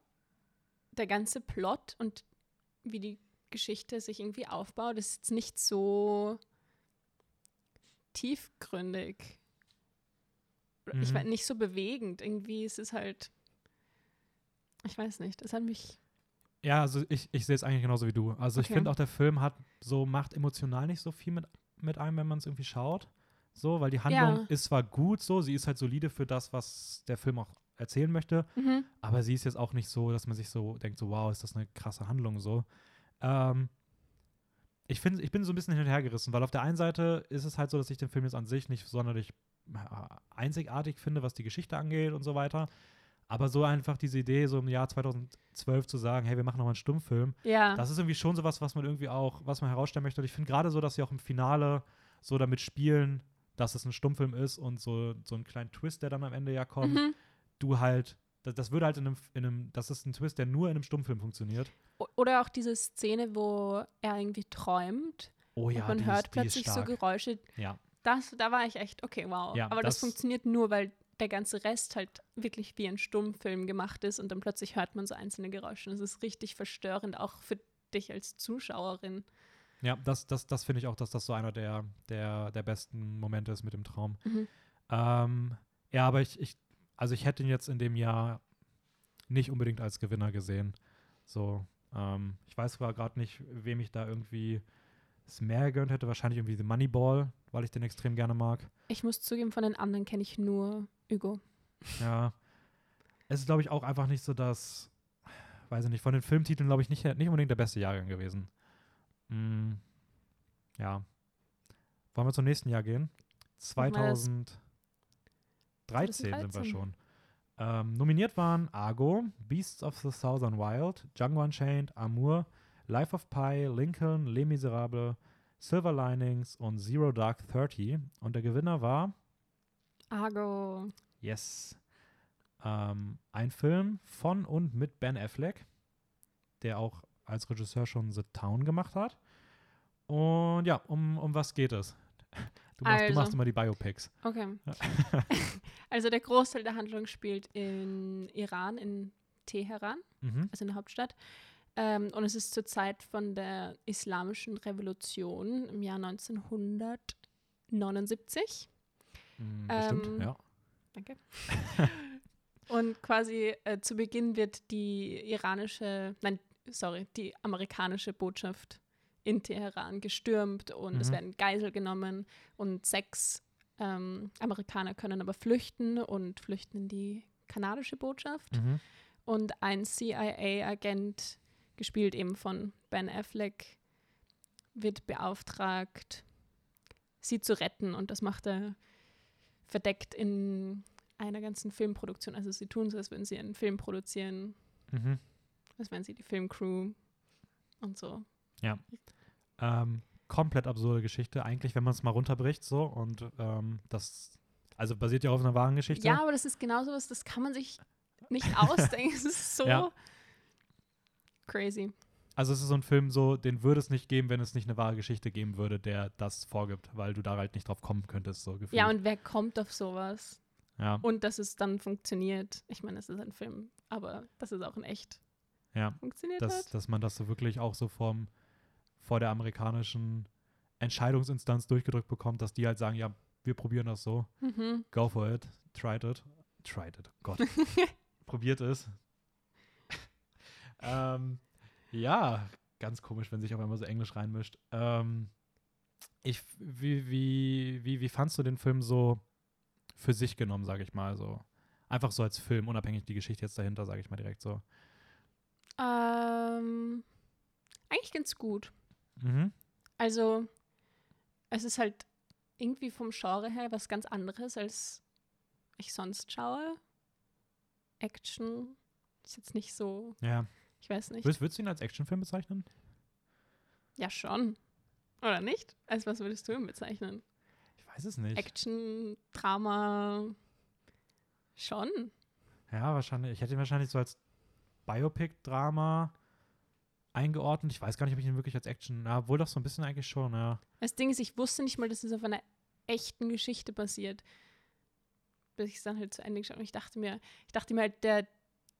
der ganze Plot und wie die Geschichte sich irgendwie aufbaut, ist jetzt nicht so tiefgründig. Ich Mhm. weiß nicht so bewegend. Irgendwie ist es halt. Ich weiß nicht. Das hat mich. Ja, also ich, ich sehe es eigentlich genauso wie du. Also ich Okay. finde auch, der Film hat so, macht emotional nicht so viel mit, mit einem, wenn man es irgendwie schaut. So, weil die Handlung Ja. ist zwar gut so, sie ist halt solide für das, was der Film auch erzählen möchte, Mhm. aber sie ist jetzt auch nicht so, dass man sich so denkt, so, wow, ist das eine krasse Handlung so. Ähm, ich finde, ich bin so ein bisschen hin und her gerissen, weil auf der einen Seite ist es halt so, dass ich den Film jetzt an sich nicht sonderlich äh, einzigartig finde, was die Geschichte angeht und so weiter. Aber so einfach diese Idee, so im Jahr 2012 zu sagen, hey, wir machen nochmal einen Stummfilm, Ja. das ist irgendwie schon sowas, was man irgendwie auch, was man herausstellen möchte. Und ich finde gerade so, dass sie auch im Finale so damit spielen, dass es ein Stummfilm ist und so, so einen kleinen Twist, der dann am Ende ja kommt, Mhm. Du halt, das, das würde halt in einem, in einem, das ist ein Twist, der nur in einem Stummfilm funktioniert. Oder auch diese Szene, wo er irgendwie träumt Oh ja, und man die hört ist, die plötzlich so. Geräusche. Ja, Das, da war ich echt, okay, wow. Ja, Aber das, das- funktioniert nur, weil der ganze Rest halt wirklich wie ein Stummfilm gemacht ist und dann plötzlich hört man so einzelne Geräusche. Und es ist richtig verstörend, auch für dich als Zuschauerin. ja, das, das, das finde ich auch, dass das so einer der, der, der besten Momente ist mit dem Traum. Mhm. Ähm, ja, aber ich, ich, also ich hätte ihn jetzt in dem Jahr nicht unbedingt als Gewinner gesehen. So, ähm, ich weiß zwar gerade nicht, wem ich da irgendwie es mehr gegönnt hätte. Wahrscheinlich irgendwie The Moneyball, weil ich den extrem gerne mag. Ich muss zugeben, von den anderen kenne ich nur Hugo. Ja. Es ist, glaube ich, auch einfach nicht so, dass, weiß ich nicht, von den Filmtiteln, glaube ich, nicht, nicht unbedingt der beste Jahrgang gewesen. Mm, ja. Wollen wir zum nächsten Jahr gehen? Machen wir das. 2013 sind wir 2013. schon. Ähm, nominiert waren Argo, Beasts of the Southern Wild, Django Unchained, Amour, Life of Pi, Lincoln, Les Miserables, Silver Linings und Zero Dark Thirty. Und der Gewinner war Argo. Yes. Ähm, ein Film von und mit Ben Affleck, der auch als Regisseur schon The Town gemacht hat. Und ja, um, um was geht es? Du machst, du Also. machst immer die Biopics. Okay. <laughs> also der Großteil der Handlung spielt in Iran, in Teheran, Mhm. also in der Hauptstadt. Ähm, und es ist zur Zeit von der Islamischen Revolution im Jahr 1979. Mm, Bestimmt, Ähm, ja. Danke. <laughs> Und quasi äh, zu Beginn wird die iranische, nein, sorry, die amerikanische Botschaft in Teheran gestürmt und es Mhm. werden Geisel genommen und sechs ähm, Amerikaner können aber flüchten und flüchten in die kanadische Botschaft. Mhm. Und ein CIA-Agent, gespielt eben von Ben Affleck, wird beauftragt, sie zu retten. Und das macht er verdeckt in einer ganzen Filmproduktion. Also sie tun so, als würden sie einen Film produzieren, Mhm. als wären sie die Filmcrew und so. Ähm, komplett absurde Geschichte, eigentlich, wenn man es mal runterbricht, so. Und ähm, das, also basiert ja auf einer wahren Geschichte. Ja, aber das ist genau sowas, das kann man sich nicht <laughs> ausdenken. es ist so Ja. crazy. Also es ist so ein Film, so, den würde es nicht geben, wenn es nicht eine wahre Geschichte geben würde, der das vorgibt, weil du da halt nicht drauf kommen könntest, so gefühlt. Ja, und wer kommt auf sowas? ja. Und dass es dann funktioniert. Ich meine, es ist ein Film aber dass es auch in echt Ja, funktioniert dass, hat. dass man das so wirklich auch so vom, vor der amerikanischen Entscheidungsinstanz durchgedrückt bekommt, dass die halt sagen, ja, wir probieren das so. Mhm. Go for it. Tried it. Tried it. Gott. <laughs> Probiert es. <laughs> ähm, ja, ganz komisch, wenn sich auf einmal so Englisch reinmischt. Ähm, ich, wie, wie, wie, wie fandst du den Film so für sich genommen, sage ich mal so? Einfach so als Film, unabhängig die Geschichte jetzt dahinter, sage ich mal direkt so. Ähm, eigentlich ganz gut. Mhm. Also, es ist halt irgendwie vom Genre her was ganz anderes, als ich sonst schaue. Action ist jetzt nicht so, Ja. ich weiß nicht. Würdest, würdest du ihn als Actionfilm bezeichnen? Ja, schon. Oder nicht? Als was würdest du ihn bezeichnen? Ich weiß es nicht. Action, Drama, schon. Ja, wahrscheinlich. Ich hätte ihn wahrscheinlich so als Biopic-Drama eingeordnet. Ich weiß gar nicht, ob ich ihn wirklich als Action. Ja, wohl doch so ein bisschen eigentlich schon, ja. Das Ding ist, ich wusste nicht mal, dass es auf einer echten Geschichte basiert. Bis ich es dann halt zu Ende geschaut habe. Ich dachte mir, ich dachte mir halt, der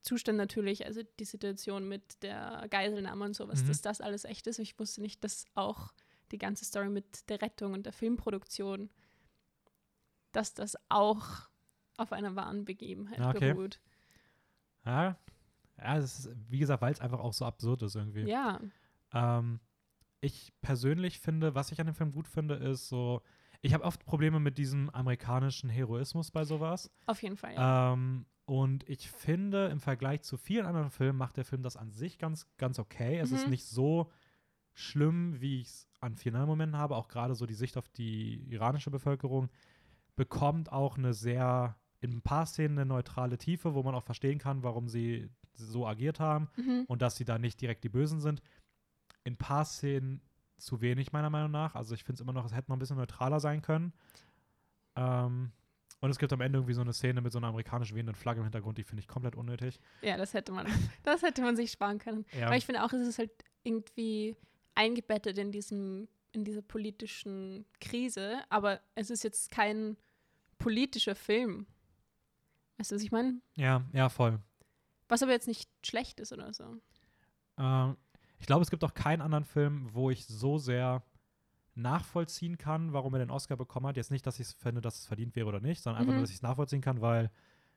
Zustand natürlich, also die Situation mit der Geiselnahme und sowas, Mhm. dass das alles echt ist. Ich wusste nicht, dass auch die ganze Story mit der Rettung und der Filmproduktion, dass das auch auf einer wahren Begebenheit Ah, Okay. beruht. Ja, ja es ist, wie gesagt, weil es einfach auch so absurd ist irgendwie. Ja, Ähm, ich persönlich finde, was ich an dem Film gut finde, ist so, ich habe oft Probleme mit diesem amerikanischen Heroismus bei sowas. auf jeden Fall. Ja. Ähm, und ich finde, im Vergleich zu vielen anderen Filmen macht der Film das an sich ganz, ganz okay. Es ist Mhm. nicht so schlimm, wie ich es an vielen Momenten habe. Auch gerade so die Sicht auf die iranische Bevölkerung bekommt auch eine sehr, in ein paar Szenen eine neutrale Tiefe, wo man auch verstehen kann, warum sie so agiert haben Mhm. und dass sie da nicht direkt die Bösen sind. In ein paar Szenen zu wenig, meiner Meinung nach. Also ich finde es immer noch, es hätte noch ein bisschen neutraler sein können. Ähm, und es gibt am Ende irgendwie so eine Szene mit so einer amerikanisch wehenden Flagge im Hintergrund, die finde ich komplett unnötig. Ja, das hätte man, <laughs> das hätte man sich sparen können. Ja, Aber ich finde auch, es ist halt irgendwie eingebettet in diesem, in dieser politischen Krise, aber es ist jetzt kein politischer Film. Weißt du, was ich meine? ja, ja, voll. Was aber jetzt nicht schlecht ist oder so. Ähm, ich glaube, es gibt auch keinen anderen Film, wo ich so sehr nachvollziehen kann, warum er den Oscar bekommen hat. Jetzt nicht, dass ich finde, dass es verdient wäre oder nicht, sondern einfach Mhm. nur, dass ich es nachvollziehen kann, weil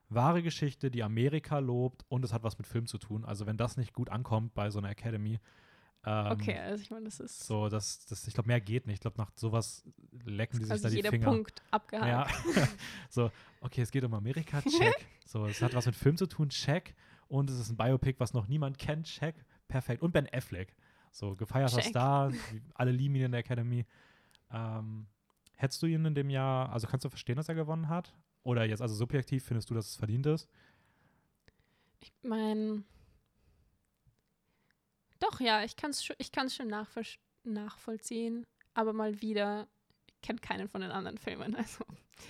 wahre Geschichte, die Amerika lobt und es hat was mit Film zu tun. Also wenn das nicht gut ankommt bei so einer Academy, ähm, Okay, also ich meine, das ist so, das, das, ich glaube, mehr geht nicht. Ich glaube, nach sowas lecken die sich quasi da die jeder Finger. Punkt abgehakt. Ja, <laughs> so, okay, es geht um Amerika, check. <laughs> so, es hat was mit Film zu tun, check. Und es ist ein Biopic, was noch niemand kennt, check. Perfekt. Und Ben Affleck. So, gefeierter Check. Star, <laughs> alle lieben ihn in der Academy. Ähm, hättest du ihn in dem Jahr, also kannst du verstehen, dass er gewonnen hat? Oder jetzt, also subjektiv, findest du, dass es verdient ist? Ich meine, doch, ja, ich kann es schon, ich kann's schon nachvoll nachvollziehen, aber mal wieder, ich kenne keinen von den anderen Filmen. Also.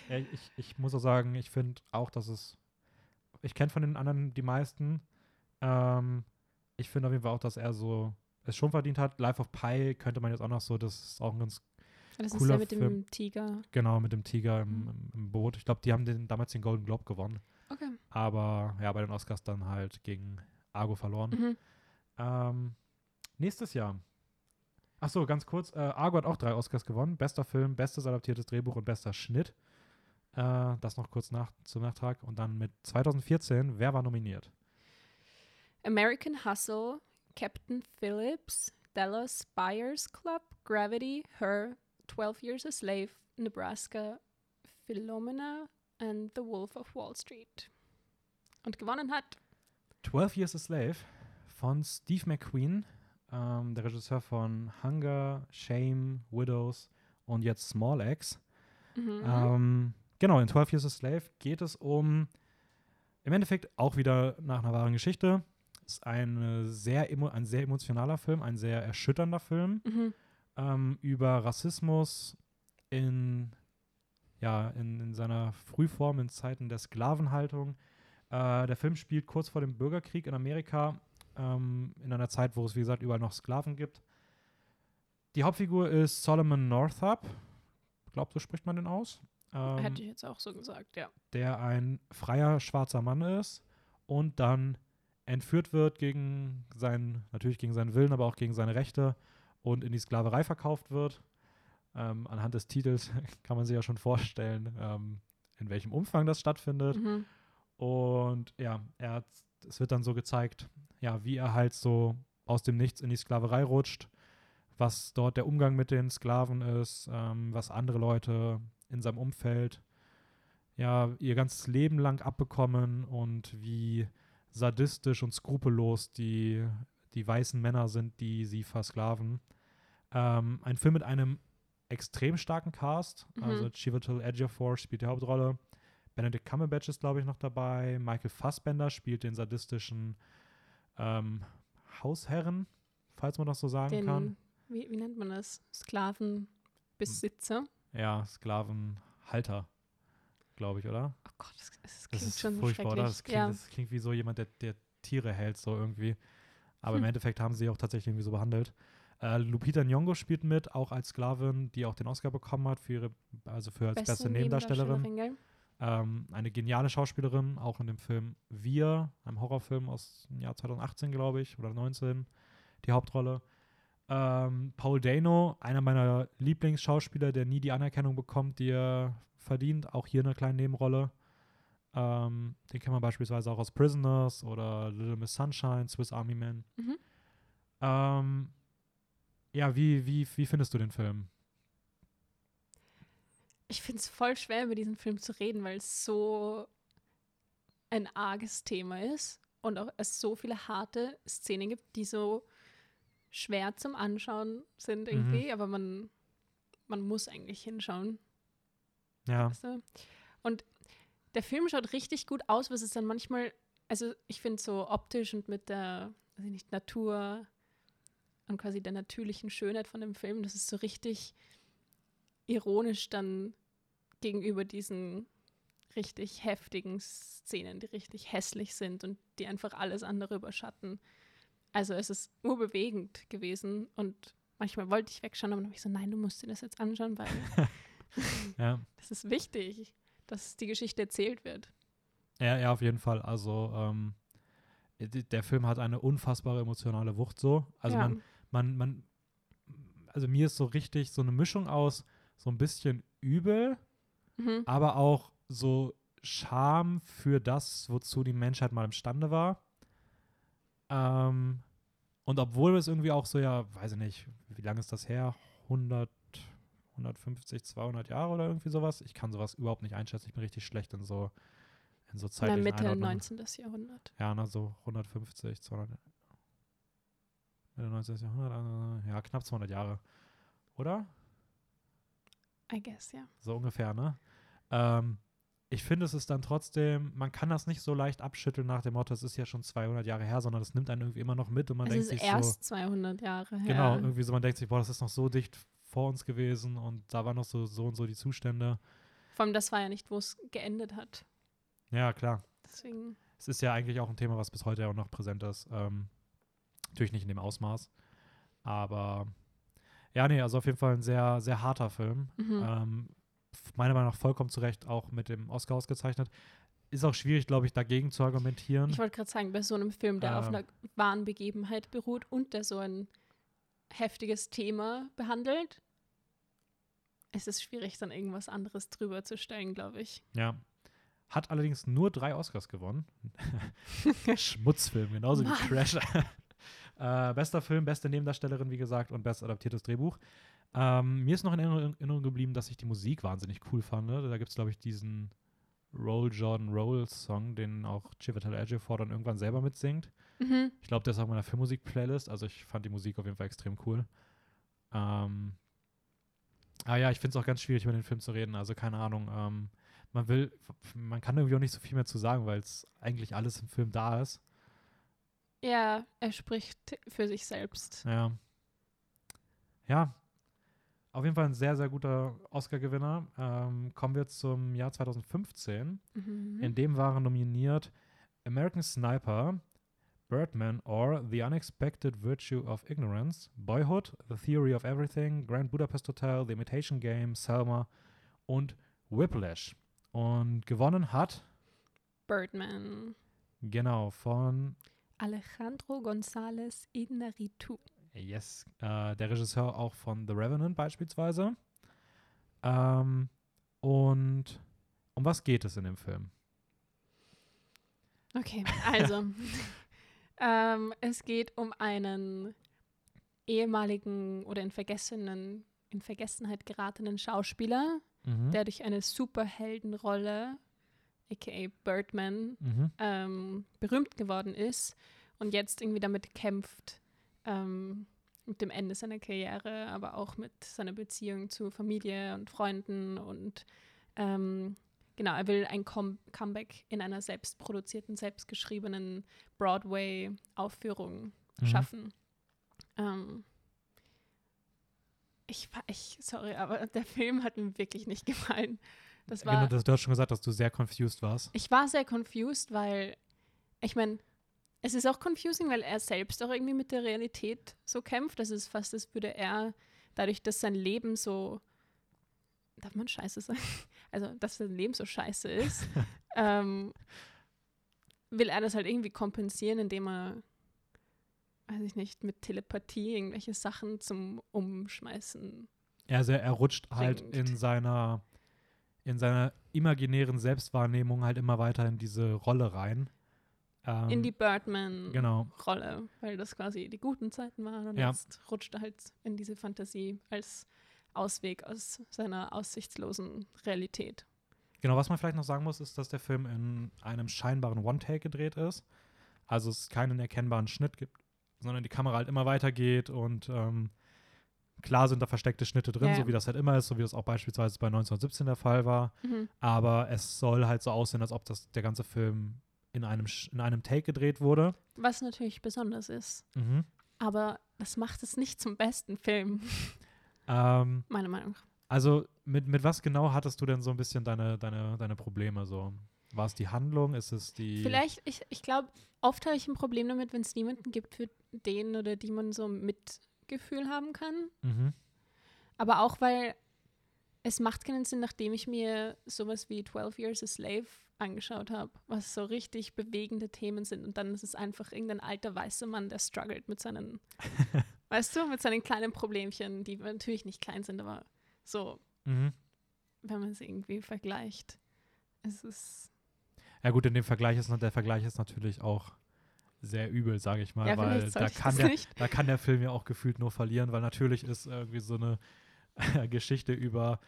Ja, ich, ich muss auch sagen, ich finde auch, dass es. Ich kenne von den anderen die meisten. Ähm, ich finde auf jeden Fall auch, dass er so es schon verdient hat. Life of Pi könnte man jetzt auch noch so, das ist auch ein ganz Das ist Cooler ja mit dem Film. Tiger. genau mit dem Tiger im, Mhm. im, im Boot. Ich glaube, die haben den, damals den Golden Globe gewonnen. Okay. Aber ja, bei den Oscars dann halt gegen Argo verloren. Mhm. Ähm, nächstes Jahr. Ach so, ganz kurz. Äh, Argo hat auch drei Oscars gewonnen. Bester Film, bestes adaptiertes Drehbuch und bester Schnitt. Äh, das noch kurz nach, zum Nachtrag. Und dann mit 2014, wer war nominiert? American Hustle, Captain Phillips, Dallas Buyers Club, Gravity, Her, 12 Years a Slave, Nebraska, Philomena and The Wolf of Wall Street. Und gewonnen hat 12 Years a Slave von Steve McQueen, ähm, der Regisseur von Hunger, Shame, Widows und jetzt Small Axe. mhm. Ähm, genau, in 12 Years a Slave geht es um, im Endeffekt auch wieder nach einer wahren Geschichte. Ist eine sehr ein sehr emotionaler Film, ein sehr erschütternder Film mhm. ähm, über Rassismus in, ja, in, in seiner Frühform, in Zeiten der Sklavenhaltung. Äh, der Film spielt kurz vor dem Bürgerkrieg in Amerika, ähm, in einer Zeit, wo es, wie gesagt, überall noch Sklaven gibt. Die Hauptfigur ist Solomon Northup. Glaubt, so spricht man den aus. Ähm, Hätte ich jetzt auch so gesagt, ja. der ein freier schwarzer Mann ist und dann entführt wird gegen seinen, natürlich gegen seinen Willen, aber auch gegen seine Rechte und in die Sklaverei verkauft wird. Ähm, anhand des Titels <laughs> kann man sich ja schon vorstellen, ähm, in welchem Umfang das stattfindet. Mhm. Und ja, er hat, es wird dann so gezeigt, ja, wie er halt so aus dem Nichts in die Sklaverei rutscht, was dort der Umgang mit den Sklaven ist, ähm, was andere Leute in seinem Umfeld ja ihr ganzes Leben lang abbekommen und wie sadistisch und skrupellos die, die weißen Männer sind, die sie versklaven. Ähm, ein Film mit einem extrem starken Cast. Mhm. Also Chiwetel Ejiofor spielt die Hauptrolle. Benedict Cumberbatch ist, glaube ich, noch dabei. Michael Fassbender spielt den sadistischen ähm, Hausherren, falls man das so sagen Den, kann. Wie, wie nennt man das? Sklavenbesitzer? Ja, Sklavenhalter, glaube ich, oder? Oh Gott, das, das Das klingt ist schon furchtbar, schrecklich. oder? Das klingt, ja. das klingt wie so jemand, der, der Tiere hält, so irgendwie. Aber im Hm. Endeffekt haben sie auch tatsächlich irgendwie so behandelt. Äh, Lupita Nyong'o spielt mit, auch als Sklavin, die auch den Oscar bekommen hat für ihre, also für als beste, Nebendarstellerin. gell? Ähm, eine geniale Schauspielerin, auch in dem Film Wir, einem Horrorfilm aus dem Jahr 2018, glaube ich, oder 19, die Hauptrolle. Ähm, Paul Dano, einer meiner Lieblingsschauspieler, der nie die Anerkennung bekommt, die er verdient, auch hier eine kleine Nebenrolle. Ähm, den kennt man beispielsweise auch aus Prisoners oder Little Miss Sunshine, Swiss Army Man. Mhm. Ähm, ja, wie, wie, wie findest du den Film? Ich finde es voll schwer, über diesen Film zu reden, weil es so ein arges Thema ist und auch es so viele harte Szenen gibt, die so schwer zum Anschauen sind irgendwie, aber man, man muss eigentlich hinschauen. Ja, Weißt du? Und der Film schaut richtig gut aus, was es dann manchmal, also ich finde so optisch und mit der, weiß ich nicht, Natur und quasi der natürlichen Schönheit von dem Film, das ist so richtig ironisch dann gegenüber diesen richtig heftigen Szenen, die richtig hässlich sind und die einfach alles andere überschatten. Also es ist urbewegend gewesen und manchmal wollte ich wegschauen, aber dann habe ich so, nein, du musst dir das jetzt anschauen, weil <laughs> ja. das ist wichtig, dass die Geschichte erzählt wird. Ja, ja, auf jeden Fall. Also, ähm, der Film hat eine unfassbare emotionale Wucht so. Also ja. man, man, man, also mir ist so richtig so eine Mischung aus so ein bisschen übel, mhm. aber auch so Scham für das, wozu die Menschheit mal imstande war. Ähm, und obwohl es irgendwie auch so, ja, weiß ich nicht, wie lange ist das her? 100, 150, 200 Jahre oder irgendwie sowas? Ich kann sowas überhaupt nicht einschätzen. Ich bin richtig schlecht in so, in so der zeitlichen Mitte Einordnungen. 19. Jahrhundert. Ja, na, so 150, 200. Mitte 19. Jahrhundert, äh, ja, knapp 200 Jahre. Oder? I guess, ja. So ungefähr, ne? Ähm, ich finde, es ist dann trotzdem, man kann das nicht so leicht abschütteln nach dem Motto, es ist ja schon 200 Jahre her, sondern das nimmt einen irgendwie immer noch mit und man es denkt ist sich erst 200 Jahre so, her. genau, irgendwie so, man denkt sich, boah, das ist noch so dicht vor uns gewesen und da waren noch so, so und so die Zustände. Vor allem, das war ja nicht, wo es geendet hat. Ja, klar. Deswegen, Es ist ja eigentlich auch ein Thema, was bis heute auch noch präsent ist. Ähm, natürlich nicht in dem Ausmaß. Aber ja, nee, also auf jeden Fall ein sehr, sehr harter Film. mhm. Ähm, meiner Meinung nach vollkommen zu Recht auch mit dem Oscar ausgezeichnet. Ist auch schwierig, glaube ich, dagegen zu argumentieren. ich wollte gerade sagen, bei so einem Film, der auf Ähm. einer wahren Begebenheit beruht und der so ein heftiges Thema behandelt, es ist schwierig, dann irgendwas anderes drüber zu stellen, glaube ich. Ja. Hat allerdings nur drei Oscars gewonnen. <laughs> Schmutzfilm, genauso Mann. wie Crash. <laughs> äh, bester Film, beste Nebendarstellerin, wie gesagt, und best adaptiertes Drehbuch. Ähm, mir ist noch in Erinnerung, geblieben, dass ich die Musik wahnsinnig cool fand. Ne? Da gibt es, glaube ich, diesen Roll Jordan Roll Song, den auch Chiwetel Ejiofor dann irgendwann selber mitsingt. Mhm. Ich glaube, der ist auf meiner Filmmusik-Playlist. Also ich fand die Musik auf jeden Fall extrem cool. Ähm, ah ja, ich finde es auch ganz schwierig, über den Film zu reden. Also keine Ahnung. Ähm, man will, man kann irgendwie auch nicht so viel mehr zu sagen, weil es eigentlich alles im Film da ist. Ja, er spricht für sich selbst. Ja. Ja. Auf jeden Fall ein sehr, sehr guter Oscar-Gewinner. Ähm, kommen wir zum Jahr 2015. Mhm. In dem waren nominiert American Sniper, Birdman or The Unexpected Virtue of Ignorance, Boyhood, The Theory of Everything, Grand Budapest Hotel, The Imitation Game, Selma und Whiplash. Und gewonnen hat, Birdman. genau, von Alejandro González Iñárritu. Yes, äh, der Regisseur auch von The Revenant beispielsweise. Ähm, und um was geht es in dem Film? Okay, also <laughs> ähm, es geht um einen ehemaligen oder in vergessenen, in Vergessenheit geratenen Schauspieler, Mhm. der durch eine Superheldenrolle, aka Birdman, Mhm. ähm, berühmt geworden ist und jetzt irgendwie damit kämpft, ähm, mit dem Ende seiner Karriere, aber auch mit seiner Beziehung zu Familie und Freunden und ähm, genau, er will ein Com Comeback in einer selbstproduzierten, selbstgeschriebenen Broadway-Aufführung Mhm. schaffen. Ähm, ich, war- ich, sorry, aber der Film hat mir wirklich nicht gefallen. Das war, Genau, das, du hast schon gesagt, dass du sehr confused warst. ich war sehr confused, weil ich meine, es ist auch confusing, weil er selbst auch irgendwie mit der Realität so kämpft. Das ist fast, als würde er dadurch, dass sein Leben so, darf man scheiße sagen? <laughs> Also, dass sein Leben so scheiße ist, <laughs> ähm, will er das halt irgendwie kompensieren, indem er, weiß ich nicht, mit Telepathie irgendwelche Sachen zum Umschmeißen. Also er rutscht halt Bringt. in seiner, in seiner imaginären Selbstwahrnehmung halt immer weiter in diese Rolle rein. Ähm, in die Birdman-Rolle, genau. weil das quasi die guten Zeiten waren und Ja. jetzt rutscht er halt in diese Fantasie als Ausweg aus seiner aussichtslosen Realität. Genau, was man vielleicht noch sagen muss, ist, dass der Film in einem scheinbaren One-Take gedreht ist. Also es keinen erkennbaren Schnitt gibt, sondern die Kamera halt immer weitergeht und ähm, klar sind da versteckte Schnitte drin, Ja, so wie das halt immer ist, so wie das auch beispielsweise bei 1917 der Fall war. Mhm. Aber es soll halt so aussehen, als ob das der ganze Film in einem, in einem Take gedreht wurde. Was natürlich besonders ist. Mhm. Aber das macht es nicht zum besten Film, Ähm, meiner Meinung nach. also mit, mit was genau hattest du denn so ein bisschen deine, deine, deine Probleme? So? War es die Handlung? Ist es die. Vielleicht, ich, ich glaube, oft habe ich ein Problem damit, wenn es niemanden gibt, für den oder die man so Mitgefühl haben kann. Mhm. Aber auch, weil es macht keinen Sinn, nachdem ich mir sowas wie 12 Years a Slave angeschaut habe, was so richtig bewegende Themen sind. Und dann ist es einfach irgendein alter weißer Mann, der struggelt mit seinen, <laughs> weißt du, mit seinen kleinen Problemchen, die natürlich nicht klein sind, aber so, Mhm. wenn man sie irgendwie vergleicht. Es ist, Ja gut, in dem Vergleich ist der Vergleich ist natürlich auch sehr übel, sage ich mal, ja, weil da kann, der, nicht. da kann der Film ja auch gefühlt nur verlieren, weil natürlich ist irgendwie so eine <laughs> Geschichte über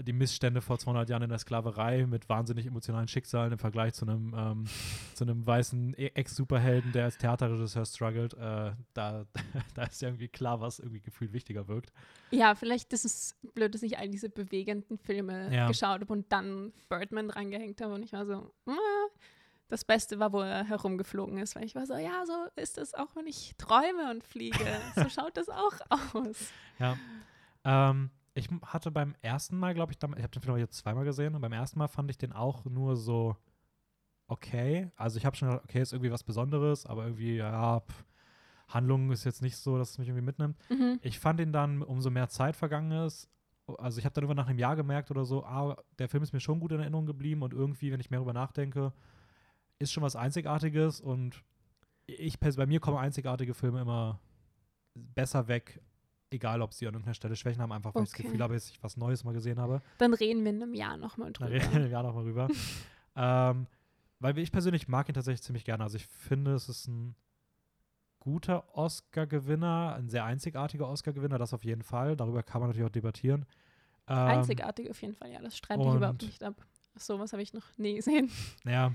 die Missstände vor 200 Jahren in der Sklaverei mit wahnsinnig emotionalen Schicksalen im Vergleich zu einem, ähm, <laughs> zu einem weißen E- Ex-Superhelden, der als Theaterregisseur struggelt. Äh, da, <laughs> da ist ja irgendwie klar, was irgendwie gefühlt wichtiger wirkt. Ja, vielleicht ist es blöd, dass ich all diese bewegenden Filme Ja. geschaut habe und dann Birdman drangehängt habe und ich war so, "Ah." das Beste war, wo er herumgeflogen ist, weil ich war so, ja, so ist es auch, wenn ich träume und fliege. So <laughs> schaut das auch aus. Ja. Ähm, ich hatte beim ersten Mal, glaube ich, ich habe den Film jetzt zweimal gesehen und beim ersten Mal fand ich den auch nur so okay. Also ich habe schon gedacht, okay, ist irgendwie was Besonderes, aber irgendwie, ja, pff, Handlung ist jetzt nicht so, dass es mich irgendwie mitnimmt. Mhm. Ich fand ihn dann, umso mehr Zeit vergangen ist, also ich habe dann irgendwann nach einem Jahr gemerkt oder so, ah, der Film ist mir schon gut in Erinnerung geblieben und irgendwie, wenn ich mehr darüber nachdenke, ist schon was Einzigartiges und ich, bei mir kommen einzigartige Filme immer besser weg, egal ob sie an irgendeiner Stelle Schwächen haben, einfach weil ich das Okay. Gefühl habe, dass ich was Neues mal gesehen habe. Dann reden wir in einem Jahr nochmal drüber. reden wir ja nochmal rüber. <laughs> ähm, weil ich persönlich mag ihn tatsächlich ziemlich gerne. Also ich finde, es ist ein guter Oscar-Gewinner, ein sehr einzigartiger Oscar-Gewinner, das auf jeden Fall. Darüber kann man natürlich auch debattieren. Ähm, Einzigartig auf jeden Fall, ja, das streite ich überhaupt nicht ab. Sowas habe ich noch nie gesehen. <laughs> Ja.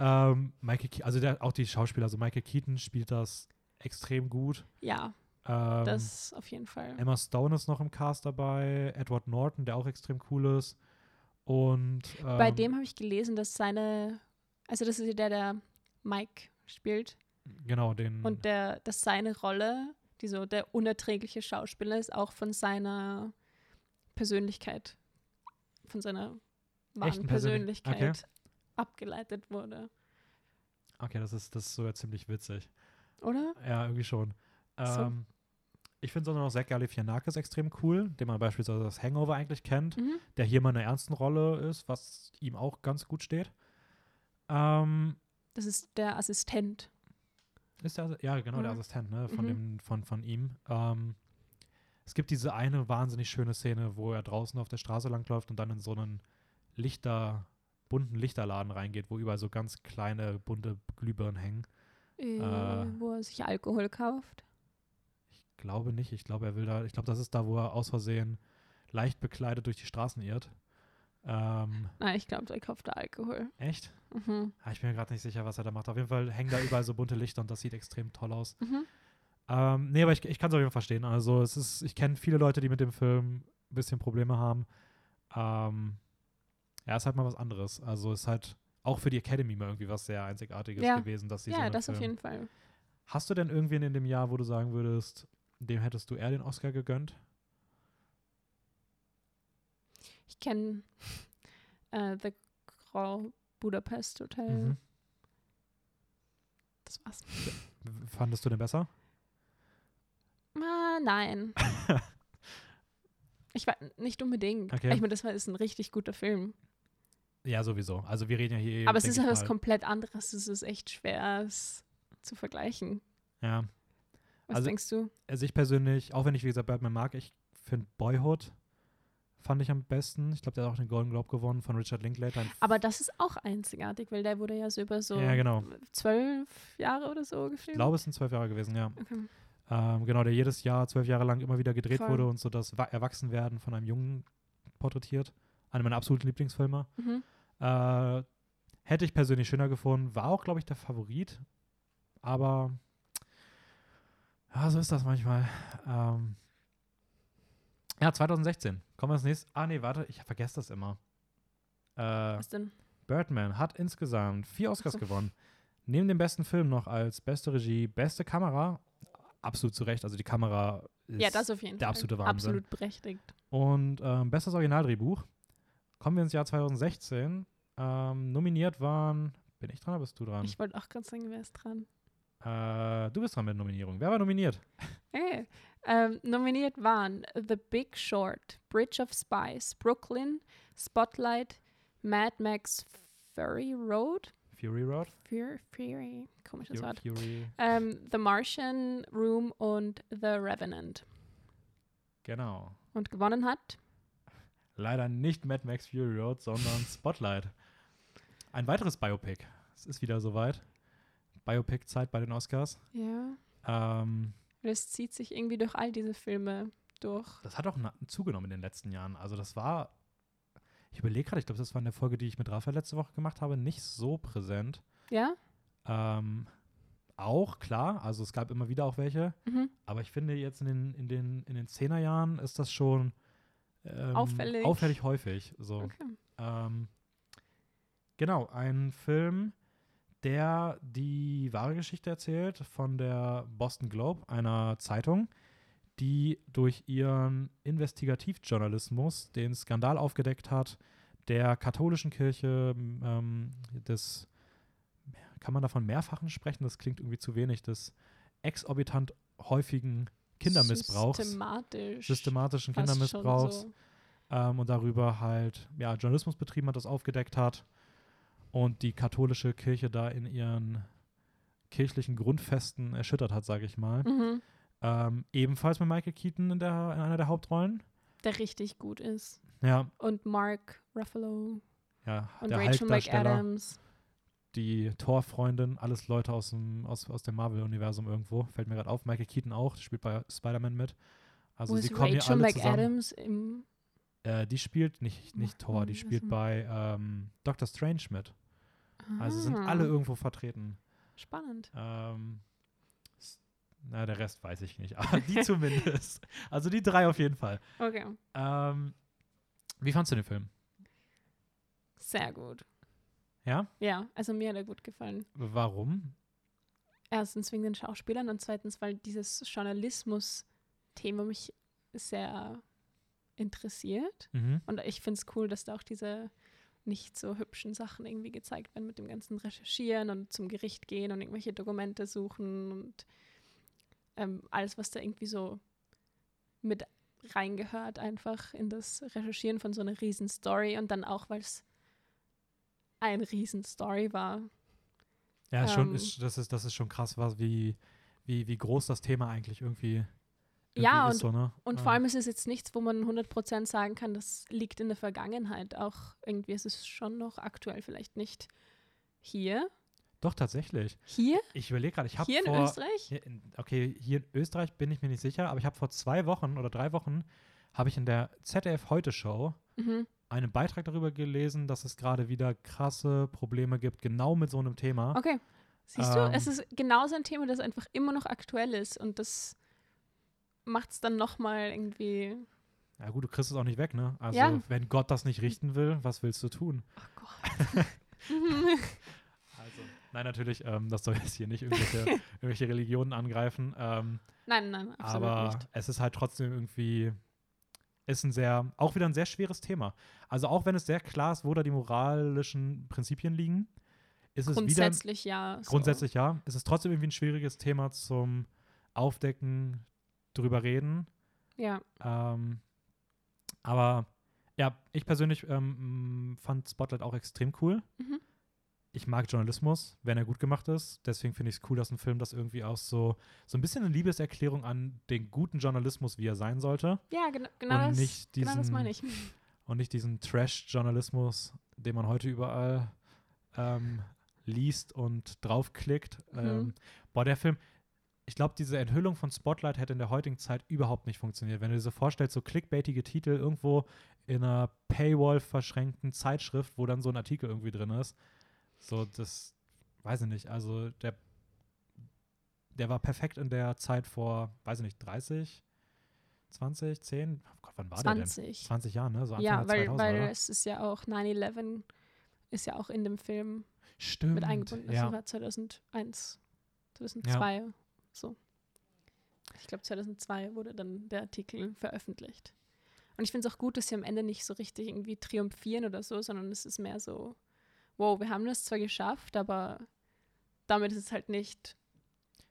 Ähm, Michael Ke also der, auch die Schauspieler, also Michael Keaton spielt das extrem gut. Ja, Ähm, das auf jeden Fall. Emma Stone ist noch im Cast dabei, Edward Norton, der auch extrem cool ist. Und ähm, Bei dem habe ich gelesen, dass seine, also das ist ja der, der Mike spielt, genau den und der, dass seine Rolle, die so der unerträgliche Schauspieler ist, auch von seiner Persönlichkeit, von seiner wahren Persönlich- Persönlichkeit abgeleitet wurde. Okay, das ist das ist sogar ziemlich witzig. Oder? Ja, irgendwie schon. So. Ich finde sondern auch Zach Galifianakis extrem cool, den man beispielsweise das Hangover eigentlich kennt, Mhm. der hier mal in einer ernsten Rolle ist, was ihm auch ganz gut steht. Ähm, Das ist der Assistent Ist der, ja, genau, der Mhm. Assistent, ne, von, Mhm. dem, von, von ihm. Ähm, es gibt diese eine wahnsinnig schöne Szene, wo er draußen auf der Straße langläuft und dann in so einen Lichter, bunten Lichterladen reingeht, wo überall so ganz kleine, bunte Glühbirnen hängen. Äh, Äh. wo er sich Alkohol kauft. Glaube nicht. Ich glaube, er will da, ich glaube, das ist da, wo er aus Versehen leicht bekleidet durch die Straßen irrt. Ähm, Nein, ich glaube, er kauft da Alkohol. echt? Mhm. Ah, ich bin mir gerade nicht sicher, was er da macht. Auf jeden Fall hängen da überall so bunte Lichter und das sieht extrem toll aus. Mhm. Ähm, nee, aber ich, ich kann es auf jeden Fall verstehen. Also es ist, ich kenne viele Leute, die mit dem Film ein bisschen Probleme haben. Ähm, ja, ist halt mal was anderes. Also ist halt auch für die Academy mal irgendwie was sehr Einzigartiges Ja. gewesen, dass sie so Ja, einen das auf Film- jeden Fall. Hast du denn irgendwen in dem Jahr, wo du sagen würdest, dem hättest du eher den Oscar gegönnt? Ich kenne äh, The Grand Budapest Hotel. Mhm. Das war's. Fandest du den besser? Ah, nein. <laughs> ich war nicht unbedingt. Okay. Ich meine, das war ist ein richtig guter Film. Ja, sowieso. Also wir reden ja hier. Aber es ist ich halt was komplett anderes. Es ist echt schwer, es zu vergleichen. Ja, Was Also- denkst du? also ich persönlich, auch wenn ich wie gesagt Batman mag, ich finde Boyhood fand ich am besten. Ich glaube, der hat auch den Golden Globe gewonnen von Richard Linklater. Aber das ist auch einzigartig, weil der wurde ja so über so Ja, genau. zwölf Jahre oder so Ich gefilmt. glaube, es sind zwölf Jahre gewesen, ja. Okay. Ähm, genau, der jedes Jahr zwölf Jahre lang immer wieder gedreht Voll. wurde und so das Wa- Erwachsenwerden von einem Jungen porträtiert. Einer meiner absoluten Lieblingsfilme. Mhm. Äh, hätte ich persönlich schöner gefunden. War auch, glaube ich, der Favorit. Aber ja, so ist das manchmal. Ähm, ja, 2016. Kommen wir als nächstes. Ah, nee, warte, ich vergesse das immer. Äh, Was denn? Birdman hat insgesamt vier Oscars so. gewonnen. Neben dem besten Film noch als beste Regie, beste Kamera. Absolut zu Recht. Also die Kamera ist. Ja, das auf jeden der Fall. absolute Wahnsinn. Absolut berechtigt. Und ähm, bestes Originaldrehbuch. Kommen wir ins Jahr 2016. Ähm, nominiert waren. Bin ich dran oder bist du dran? Ich wollte auch gerade sagen, wer ist dran? Äh, du bist dran mit Nominierung. Wer war nominiert? Hey. Ähm, nominiert waren The Big Short, Bridge of Spies, Brooklyn, Spotlight, Mad Max Fury Road. Fury Road? Fury, Fury komisches Wort. Fury. Ähm, The Martian, Room und The Revenant. Genau. Und gewonnen hat Leider nicht Mad Max Fury Road, sondern Spotlight. Ein weiteres Biopic. Es ist wieder soweit. Biopic-Zeit bei den Oscars. Ja. Ähm, Das zieht sich irgendwie durch all diese Filme durch. das hat auch zugenommen in den letzten Jahren. Also das war, ich überlege gerade, ich glaube, das war in der Folge, die ich mit Raphael letzte Woche gemacht habe, nicht so präsent. Ja? Ähm, auch, klar, also es gab immer wieder auch welche. Mhm. Aber ich finde jetzt in den, in den, in den Zehnerjahren ist das schon ähm, Auffällig. auffällig häufig. So. Okay. Ähm, genau, ein Film, der die wahre Geschichte erzählt von der Boston Globe, einer Zeitung, die durch ihren Investigativjournalismus den Skandal aufgedeckt hat, der katholischen Kirche ähm, des, kann man davon mehrfachen sprechen? Das klingt irgendwie zu wenig, des exorbitant häufigen Kindermissbrauchs, Systematisch. systematischen Kindermissbrauchs so. ähm, und darüber halt ja, Journalismus betrieben hat, das aufgedeckt hat und die katholische Kirche da in ihren kirchlichen Grundfesten erschüttert hat, sage ich mal. Mhm. Ähm, ebenfalls mit Michael Keaton in, der, in einer der Hauptrollen. Der richtig gut ist. Ja, Und Mark Ruffalo ja und der Rachel McAdams. die Torfreundin, alles Leute aus dem, aus, aus dem Marvel-Universum irgendwo. Fällt mir gerade auf. Michael Keaton auch, spielt bei Spider-Man mit. Also Wo sie ist kommen hier Rachel alle zusammen. McAdams im. Äh, die spielt nicht, nicht Thor, die spielt bei ähm, Doctor Strange mit. Also sind Ah, alle irgendwo vertreten. Spannend. Ähm, na, der Rest weiß ich nicht, <laughs> aber die zumindest. Also die drei auf jeden Fall. Okay. Ähm, wie fandst du den Film? Sehr gut. Ja? Ja, also mir hat er gut gefallen. Warum? Erstens wegen den Schauspielern und zweitens, weil dieses Journalismus-Thema mich sehr interessiert. Mhm. Und ich finde es cool, dass da auch diese nicht so hübschen Sachen irgendwie gezeigt werden mit dem ganzen Recherchieren und zum Gericht gehen und irgendwelche Dokumente suchen und ähm, alles, was da irgendwie so mit reingehört, einfach in das Recherchieren von so einer riesen Story und dann auch, weil es eine riesen Story war, Ja, ist schon, Ähm. ist, das, ist, das ist schon krass, was, wie, wie, wie groß das Thema eigentlich irgendwie Ja, ist. so, ne? Und Ähm, vor allem ist es jetzt nichts, wo man 100% sagen kann, das liegt in der Vergangenheit. Auch irgendwie ist es schon noch aktuell, vielleicht nicht hier. Doch, tatsächlich. Hier? Ich überlege gerade, ich habe Hier in vor. Österreich? Hier in, okay, hier in Österreich bin ich mir nicht sicher, aber ich habe vor zwei Wochen oder drei Wochen habe ich in der ZDF Heute Show Mhm. einen Beitrag darüber gelesen, dass es gerade wieder krasse Probleme gibt, genau mit so einem Thema. Okay. Siehst Ähm. du, es ist genauso ein Thema, das einfach immer noch aktuell ist und das macht es dann nochmal irgendwie. Ja gut, du kriegst es auch nicht weg, ne? Also Ja. wenn Gott das nicht richten will, was willst du tun? Oh Gott. <laughs> <laughs> Also, nein, natürlich, ähm, das soll jetzt hier nicht irgendwelche, <laughs> irgendwelche Religionen angreifen. Ähm, nein, nein, absolut aber nicht. es ist halt trotzdem irgendwie, ist ein sehr, auch wieder ein sehr schweres Thema. Also auch wenn es sehr klar ist, wo da die moralischen Prinzipien liegen, ist es wieder Grundsätzlich ja. So. grundsätzlich ja, ist es trotzdem irgendwie ein schwieriges Thema zum Aufdecken, drüber reden. Ja. Ähm, aber ja, ich persönlich ähm, fand Spotlight auch extrem cool. Mhm. Ich mag Journalismus, wenn er gut gemacht ist. Deswegen finde ich es cool, dass ein Film das irgendwie auch so, so ein bisschen eine Liebeserklärung an den guten Journalismus, wie er sein sollte. Ja, gena genau, Und das, nicht genau das diesen- meine ich. Und nicht diesen Trash-Journalismus, den man heute überall ähm, liest und draufklickt. Mhm. Ähm, boah, der Film, ich glaube, diese Enthüllung von Spotlight hätte in der heutigen Zeit überhaupt nicht funktioniert. Wenn du dir so vorstellst, so clickbaitige Titel irgendwo in einer Paywall verschränkten Zeitschrift, wo dann so ein Artikel irgendwie drin ist. So, das weiß ich nicht. Also, der, der war perfekt in der Zeit vor, weiß ich nicht, 30, 20, 10? Oh Gott, wann war der denn? 20. 20 Jahren, ne? So Anfang Ja, weil, 2000er, weil oder? es ist ja auch 9-11 ist ja auch in dem Film Stimmt. mit eingebunden. Das ja. war 2001, 2002, so. Ich glaube 2002 wurde dann der Artikel veröffentlicht. Und ich finde es auch gut, dass sie am Ende nicht so richtig irgendwie triumphieren oder so, sondern es ist mehr so, wow, wir haben das zwar geschafft, aber damit ist es halt nicht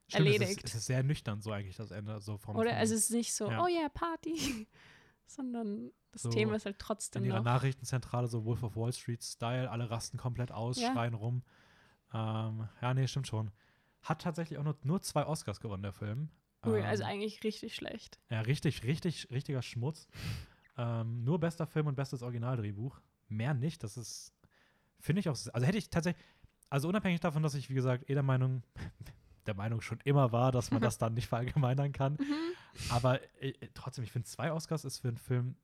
Stimmt, Es erledigt. ist, es ist sehr nüchtern, so eigentlich das Ende. So vom, Oder also es ist nicht so, Ja. oh yeah, Party, <laughs> sondern das So Thema ist halt in trotzdem ihrer noch. Nachrichtenzentrale, so Wolf of Wall Street-Style, alle rasten komplett aus, Ja. schreien rum. Ähm, ja, nee, stimmt schon. Hat tatsächlich auch nur, nur zwei Oscars gewonnen, der Film. Also Ähm, eigentlich richtig schlecht. Ja, richtig, richtig, richtiger Schmutz. ähm, nur bester Film und bestes Originaldrehbuch. Mehr nicht. Das ist, finde ich auch, also hätte ich tatsächlich, also unabhängig davon, dass ich, wie gesagt, eh der Meinung, <laughs> der Meinung schon immer war, dass man <laughs> das dann nicht verallgemeinern kann. Mhm. Aber äh, trotzdem, ich finde, zwei Oscars ist für einen Film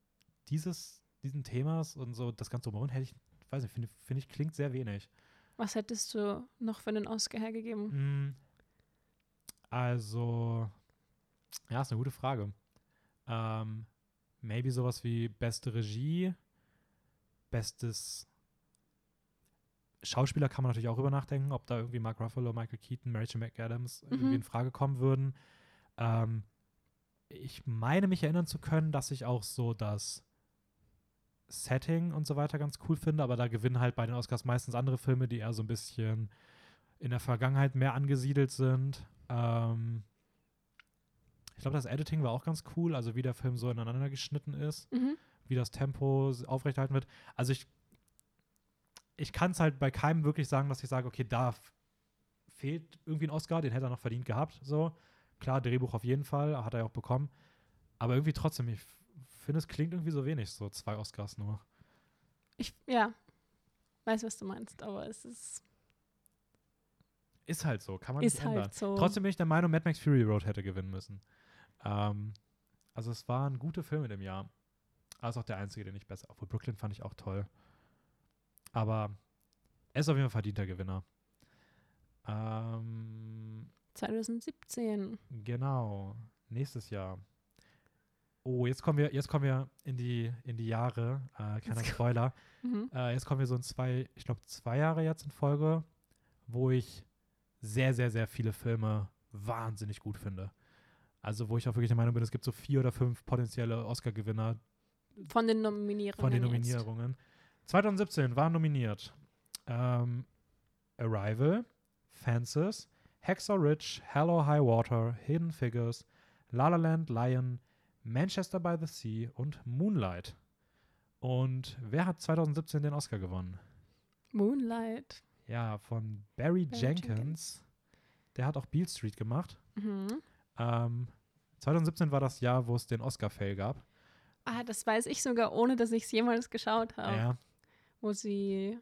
dieses, diesen Themas und so das ganze Drumherum hätte ich, weiß nicht, finde find ich, klingt sehr wenig. Was hättest du noch für einen Oscar hergegeben? Mm, Also, ja, ist eine gute Frage. Ähm, maybe sowas wie beste Regie, bestes Schauspieler kann man natürlich auch über nachdenken, ob da irgendwie Mark Ruffalo, Michael Keaton, Rachel McAdams irgendwie Mhm. in Frage kommen würden. Ähm, ich meine mich erinnern zu können, dass ich auch so das Setting und so weiter ganz cool finde, aber da gewinnen halt bei den Oscars meistens andere Filme, die eher so ein bisschen in der Vergangenheit mehr angesiedelt sind. Ähm, ich glaube, das Editing war auch ganz cool, also wie der Film so ineinander geschnitten ist, Mhm. wie das Tempo aufrechterhalten wird. Also ich, ich kann es halt bei keinem wirklich sagen, dass ich sage, okay, da fehlt irgendwie ein Oscar, den hätte er noch verdient gehabt. So. Klar, Drehbuch auf jeden Fall, hat er ja auch bekommen. Aber irgendwie trotzdem, ich finde, es klingt irgendwie so wenig, so zwei Oscars nur. Ich, ja, weiß, was du meinst, aber es ist, Ist halt so, kann man ist nicht ändern. halt so. Trotzdem bin ich der Meinung, Mad Max Fury Road hätte gewinnen müssen. Ähm, also es waren gute Filme in dem Jahr. Ist auch der einzige, den ich besser. Obwohl Brooklyn fand ich auch toll. Aber er ist auf jeden Fall verdienter Gewinner. Ähm, 2017. genau. Nächstes Jahr. Oh, jetzt kommen wir, jetzt kommen wir in die, in die Jahre. Äh, keiner Jetzt Spoiler. <laughs> Mhm. Äh, jetzt kommen wir so in zwei, ich glaube, zwei Jahre jetzt in Folge, wo ich sehr, sehr, sehr viele Filme wahnsinnig gut finde. Also, wo ich auch wirklich der Meinung bin, es gibt so vier oder fünf potenzielle Oscar-Gewinner Von den Nominierungen. von den jetzt. Nominierungen. 2017 waren nominiert ähm, Arrival, Fences, Hacksaw Ridge, Hello High Water, Hidden Figures, La La Land, Lion, Manchester by the Sea und Moonlight. Und wer hat 2017 den Oscar gewonnen? Moonlight. ja, von Barry, Barry Jenkins. Jenkins. Der hat auch Beale Street gemacht. Mhm. Ähm, 2017 war das Jahr, wo es den Oscar-Fail gab. Ah, das weiß ich sogar, ohne dass ich es jemals geschaut habe. Ja, Wo sie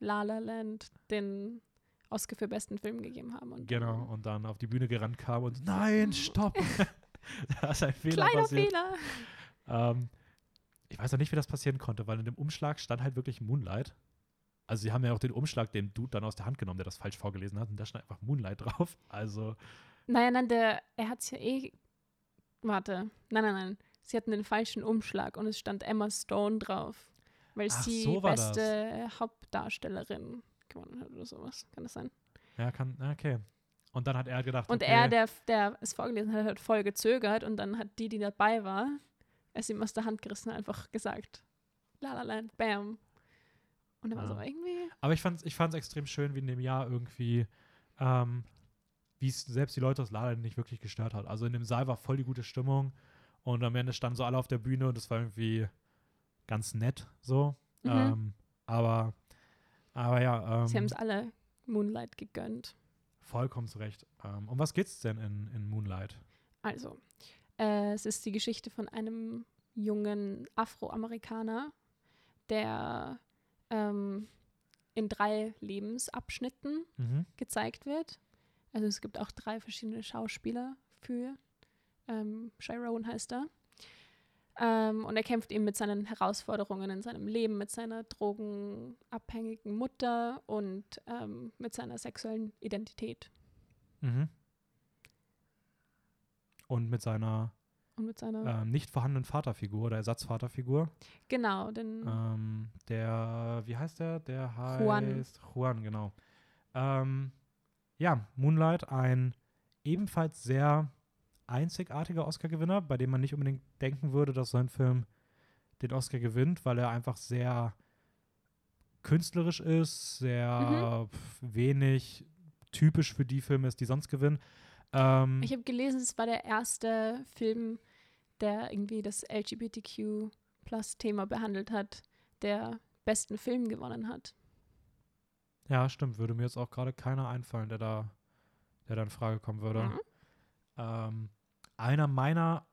La La Land den Oscar für besten Film gegeben haben. Und genau. Und dann auf die Bühne gerannt kam und nein, stopp! <laughs> <laughs> <laughs> da ist ein Fehler Kleiner passiert. Fehler. Ähm, ich weiß auch nicht, wie das passieren konnte, weil in dem Umschlag stand halt wirklich Moonlight. Also sie haben ja auch den Umschlag dem Dude dann aus der Hand genommen, der das falsch vorgelesen hat. Und da stand einfach Moonlight <laughs> drauf. Also, Naja, nein, der, er hat es ja eh. Warte. Nein, nein, nein. Sie hatten den falschen Umschlag und es stand Emma Stone drauf. Weil Ach, sie so das. beste Hauptdarstellerin gewonnen hat oder sowas. Kann das sein? ja, kann, okay. Und dann hat er gedacht, Und okay, er, der, der es vorgelesen hat, hat voll gezögert und dann hat die, die dabei war, es ihm aus der Hand gerissen, einfach gesagt, La La Land, bam. Und er war Ah. so irgendwie, Aber ich fand es ich fand's extrem schön, wie in dem Jahr irgendwie, ähm, wie es selbst die Leute aus Lala nicht wirklich gestört hat. Also in dem Saal war voll die gute Stimmung und am Ende standen so alle auf der Bühne und es war irgendwie ganz nett so. Mhm. Ähm, aber, aber ja, ähm, sie haben es alle Moonlight gegönnt. Vollkommen zu Recht. Ähm, um was geht's denn in, in Moonlight? Also, äh, es ist die Geschichte von einem jungen Afroamerikaner, der ähm, in drei Lebensabschnitten Mhm. gezeigt wird. Also es gibt auch drei verschiedene Schauspieler für. Ähm, Chiron heißt er. Ähm, und er kämpft eben mit seinen Herausforderungen in seinem Leben, mit seiner drogenabhängigen Mutter und ähm, mit seiner sexuellen Identität Mhm. Und mit seiner und mit seiner ähm, nicht vorhandenen Vaterfigur oder Ersatzvaterfigur. genau, denn Ähm, der, wie heißt der? Der heißt Juan. Juan, genau. Ähm, ja, Moonlight, ein ebenfalls sehr einzigartiger Oscar-Gewinner, bei dem man nicht unbedingt denken würde, dass so ein Film den Oscar gewinnt, weil er einfach sehr künstlerisch ist, sehr pf, wenig typisch für die Filme ist, die sonst gewinnen. Ähm, ich habe gelesen, es war der erste Film, der irgendwie das LGBTQ-Plus-Thema behandelt hat, der besten Film gewonnen hat. Ja, stimmt. Würde mir jetzt auch gerade keiner einfallen, der da, der da in Frage kommen würde. Mhm. Ähm, einer meiner,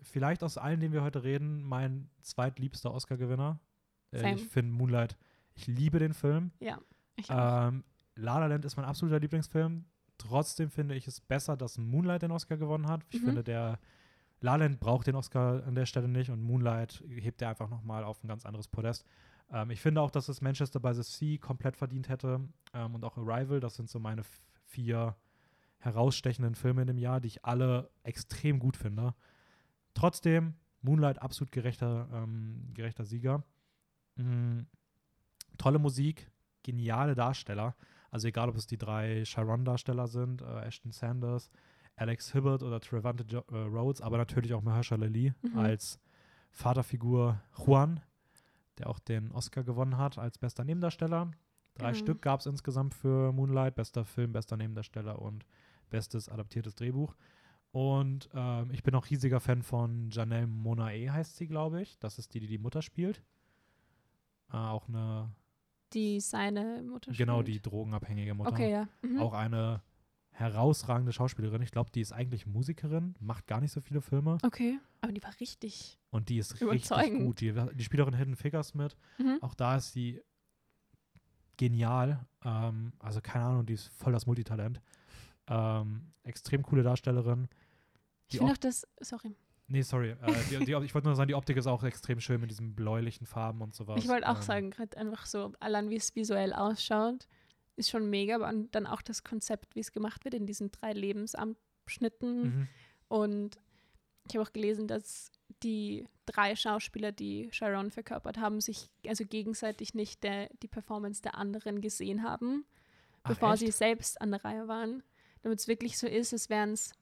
vielleicht aus allen, denen wir heute reden, mein zweitliebster Oscar-Gewinner. Äh, ich finde Moonlight, ich liebe den Film. Ja, ich auch. Ähm, La La Land ist mein absoluter Lieblingsfilm. Trotzdem finde ich es besser, dass Moonlight den Oscar gewonnen hat. Ich Mhm. finde, der La La Land braucht den Oscar an der Stelle nicht und Moonlight hebt er einfach nochmal auf ein ganz anderes Podest. Ähm, ich finde auch, dass es Manchester by the Sea komplett verdient hätte ähm, und auch Arrival. Das sind so meine vier herausstechenden Filme in dem Jahr, die ich alle extrem gut finde. Trotzdem, Moonlight absolut gerechter, ähm, gerechter Sieger. Mm, tolle Musik, geniale Darsteller. Also egal, ob es die drei Sharon-Darsteller sind, äh, Ashton Sanders, Alex Hibbert oder Trevante jo äh, Rhodes, aber natürlich auch Mahershala Ali Mhm. als Vaterfigur Juan, der auch den Oscar gewonnen hat als bester Nebendarsteller. Drei Genau. Stück gab es insgesamt für Moonlight, bester Film, bester Nebendarsteller und bestes adaptiertes Drehbuch. Und ähm, ich bin auch riesiger Fan von Janelle Monae, heißt sie, glaube ich. Das ist die, die die Mutter spielt. Äh, auch eine, Die seine Mutter genau, spielt. die drogenabhängige Mutter. Okay, ja. Mhm. Auch eine herausragende Schauspielerin. Ich glaube, die ist eigentlich Musikerin, macht gar nicht so viele Filme. Okay, aber die war richtig. Und die ist richtig gut. Die, die spielt auch in Hidden Figures mit. Mhm. Auch da ist sie genial. Ähm, also keine Ahnung, die ist voll das Multitalent. Ähm, extrem coole Darstellerin. Ich Die finde Op- auch das, sorry, Nee, sorry. Äh, die, die, ich wollte nur sagen, die Optik ist auch extrem schön mit diesen bläulichen Farben und sowas. ich wollte auch Ähm, sagen, gerade einfach so, allein wie es visuell ausschaut, ist schon mega, aber dann auch das Konzept, wie es gemacht wird in diesen drei Lebensabschnitten. Mhm. Und ich habe auch gelesen, dass die drei Schauspieler, die Sharon verkörpert haben, sich also gegenseitig nicht der, die Performance der anderen gesehen haben, Ach, bevor echt? sie selbst an der Reihe waren. Damit es wirklich so ist, als wären es.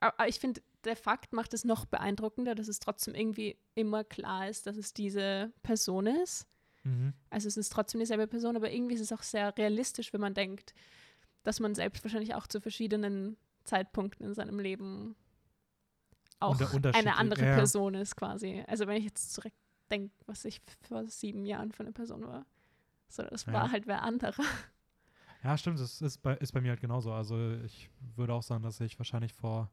Aber ich finde, der Fakt macht es noch beeindruckender, dass es trotzdem irgendwie immer klar ist, dass es diese Person ist. Mhm. Also es ist trotzdem dieselbe Person, aber irgendwie ist es auch sehr realistisch, wenn man denkt, dass man selbst wahrscheinlich auch zu verschiedenen Zeitpunkten in seinem Leben auch eine andere ja. Person ist quasi. Also wenn ich jetzt zurückdenke, was ich vor sieben Jahren für eine Person war, so das Ja. war halt wer anderer. Ja, stimmt, das ist bei, ist bei mir halt genauso. Also ich würde auch sagen, dass ich wahrscheinlich vor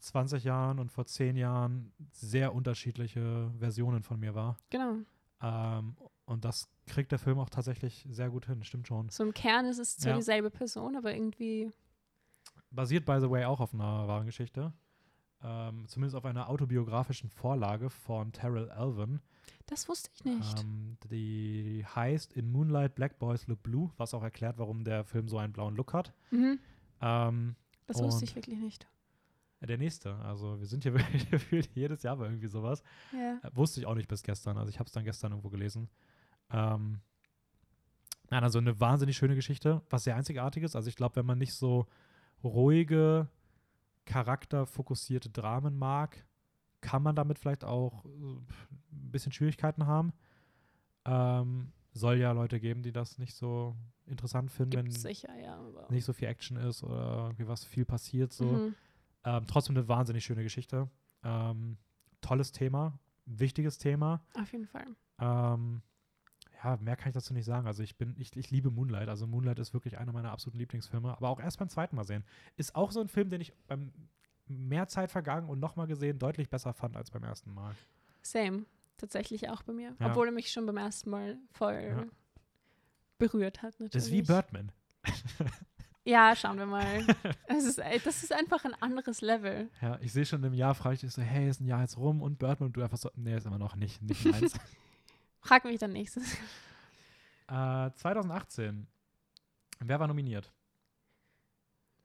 20 Jahren und vor 10 Jahren sehr unterschiedliche Versionen von mir war. Genau. Ähm, und das kriegt der Film auch tatsächlich sehr gut hin, stimmt schon. So im Kern ist es zwar Ja. dieselbe Person, aber irgendwie. Basiert, by the way, auch auf einer wahren Geschichte. Ähm, zumindest auf einer autobiografischen Vorlage von Terrell Alvin. Das wusste ich nicht. Ähm, die heißt In Moonlight Black Boys Look Blue, was auch erklärt, warum der Film so einen blauen Look hat. mhm. Ähm, Das wusste ich wirklich nicht. der nächste, also wir sind hier <laughs> wirklich gefühlt jedes Jahr bei irgendwie sowas. Ja. Äh, Wusste ich auch nicht bis gestern, also ich habe es dann gestern irgendwo gelesen. Ähm, nein, also eine wahnsinnig schöne Geschichte, was sehr einzigartig ist. Also ich glaube, wenn man nicht so ruhige, charakterfokussierte Dramen mag, kann man damit vielleicht auch äh, ein bisschen Schwierigkeiten haben. Ähm, soll ja Leute geben, die das nicht so interessant finden, Gibt wenn sicher, ja. Aber nicht so viel Action ist oder irgendwie was viel passiert. So. Mhm. Ähm, trotzdem eine wahnsinnig schöne Geschichte. Ähm, tolles Thema, wichtiges Thema. Auf jeden Fall. Ähm, ja, mehr kann ich dazu nicht sagen. Also ich bin, ich, ich liebe Moonlight. Also Moonlight ist wirklich einer meiner absoluten Lieblingsfilme, aber auch erst beim zweiten Mal sehen. Ist auch so ein Film, den ich beim mehr Zeit vergangen und nochmal gesehen deutlich besser fand als beim ersten Mal. Same. Tatsächlich auch bei mir. Ja. Obwohl er mich schon beim ersten Mal voll Ja. berührt hat, natürlich. Das ist wie Birdman. <laughs> Ja, schauen wir mal. es ist, das ist einfach ein anderes Level. Ja, ich sehe schon im Jahr, frage ich dich so, hey, ist ein Jahr jetzt rum und Birdman und du einfach so, nee, ist immer noch nicht, nicht meins. <laughs> Frag mich dann nächstes. äh, 2018. Wer war nominiert?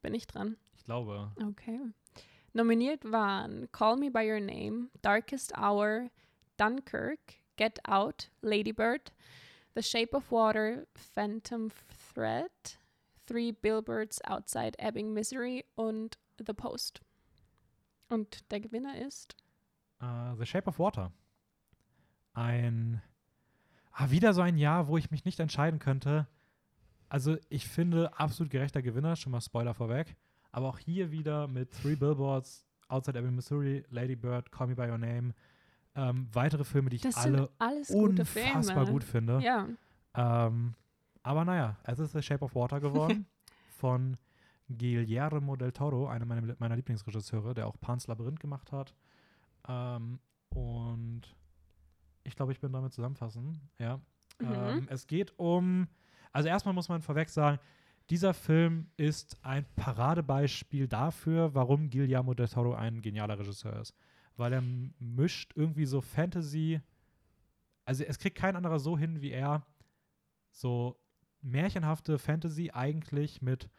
Bin ich dran? Ich glaube. Okay. Nominiert waren Call Me By Your Name, Darkest Hour, Dunkirk, Get Out, Lady Bird, The Shape of Water, Phantom Thread, Three Billboards Outside Ebbing, Missouri und The Post. Und der Gewinner ist Äh, The Shape of Water. Ein. Ah, wieder so ein Jahr, wo ich mich nicht entscheiden könnte. Also, ich finde, absolut gerechter Gewinner, schon mal Spoiler vorweg. Aber auch hier wieder mit Three Billboards, Outside Ebbing, Missouri, Lady Bird, Call Me By Your Name. Ähm, weitere Filme, die ich Das alle unfassbar gut finde. Ja. Ähm, aber naja, es ist The Shape of Water geworden <laughs> von Guillermo del Toro, einer meiner, meiner Lieblingsregisseure, der auch Pan's Labyrinth gemacht hat. Ähm, und ich glaube, ich bin damit zusammenfassen. Ja. Mhm. Ähm, es geht um, also erstmal muss man vorweg sagen, dieser Film ist ein Paradebeispiel dafür, warum Guillermo del Toro ein genialer Regisseur ist. Weil er mischt irgendwie so Fantasy, also es kriegt kein anderer so hin wie er, so märchenhafte Fantasy eigentlich mit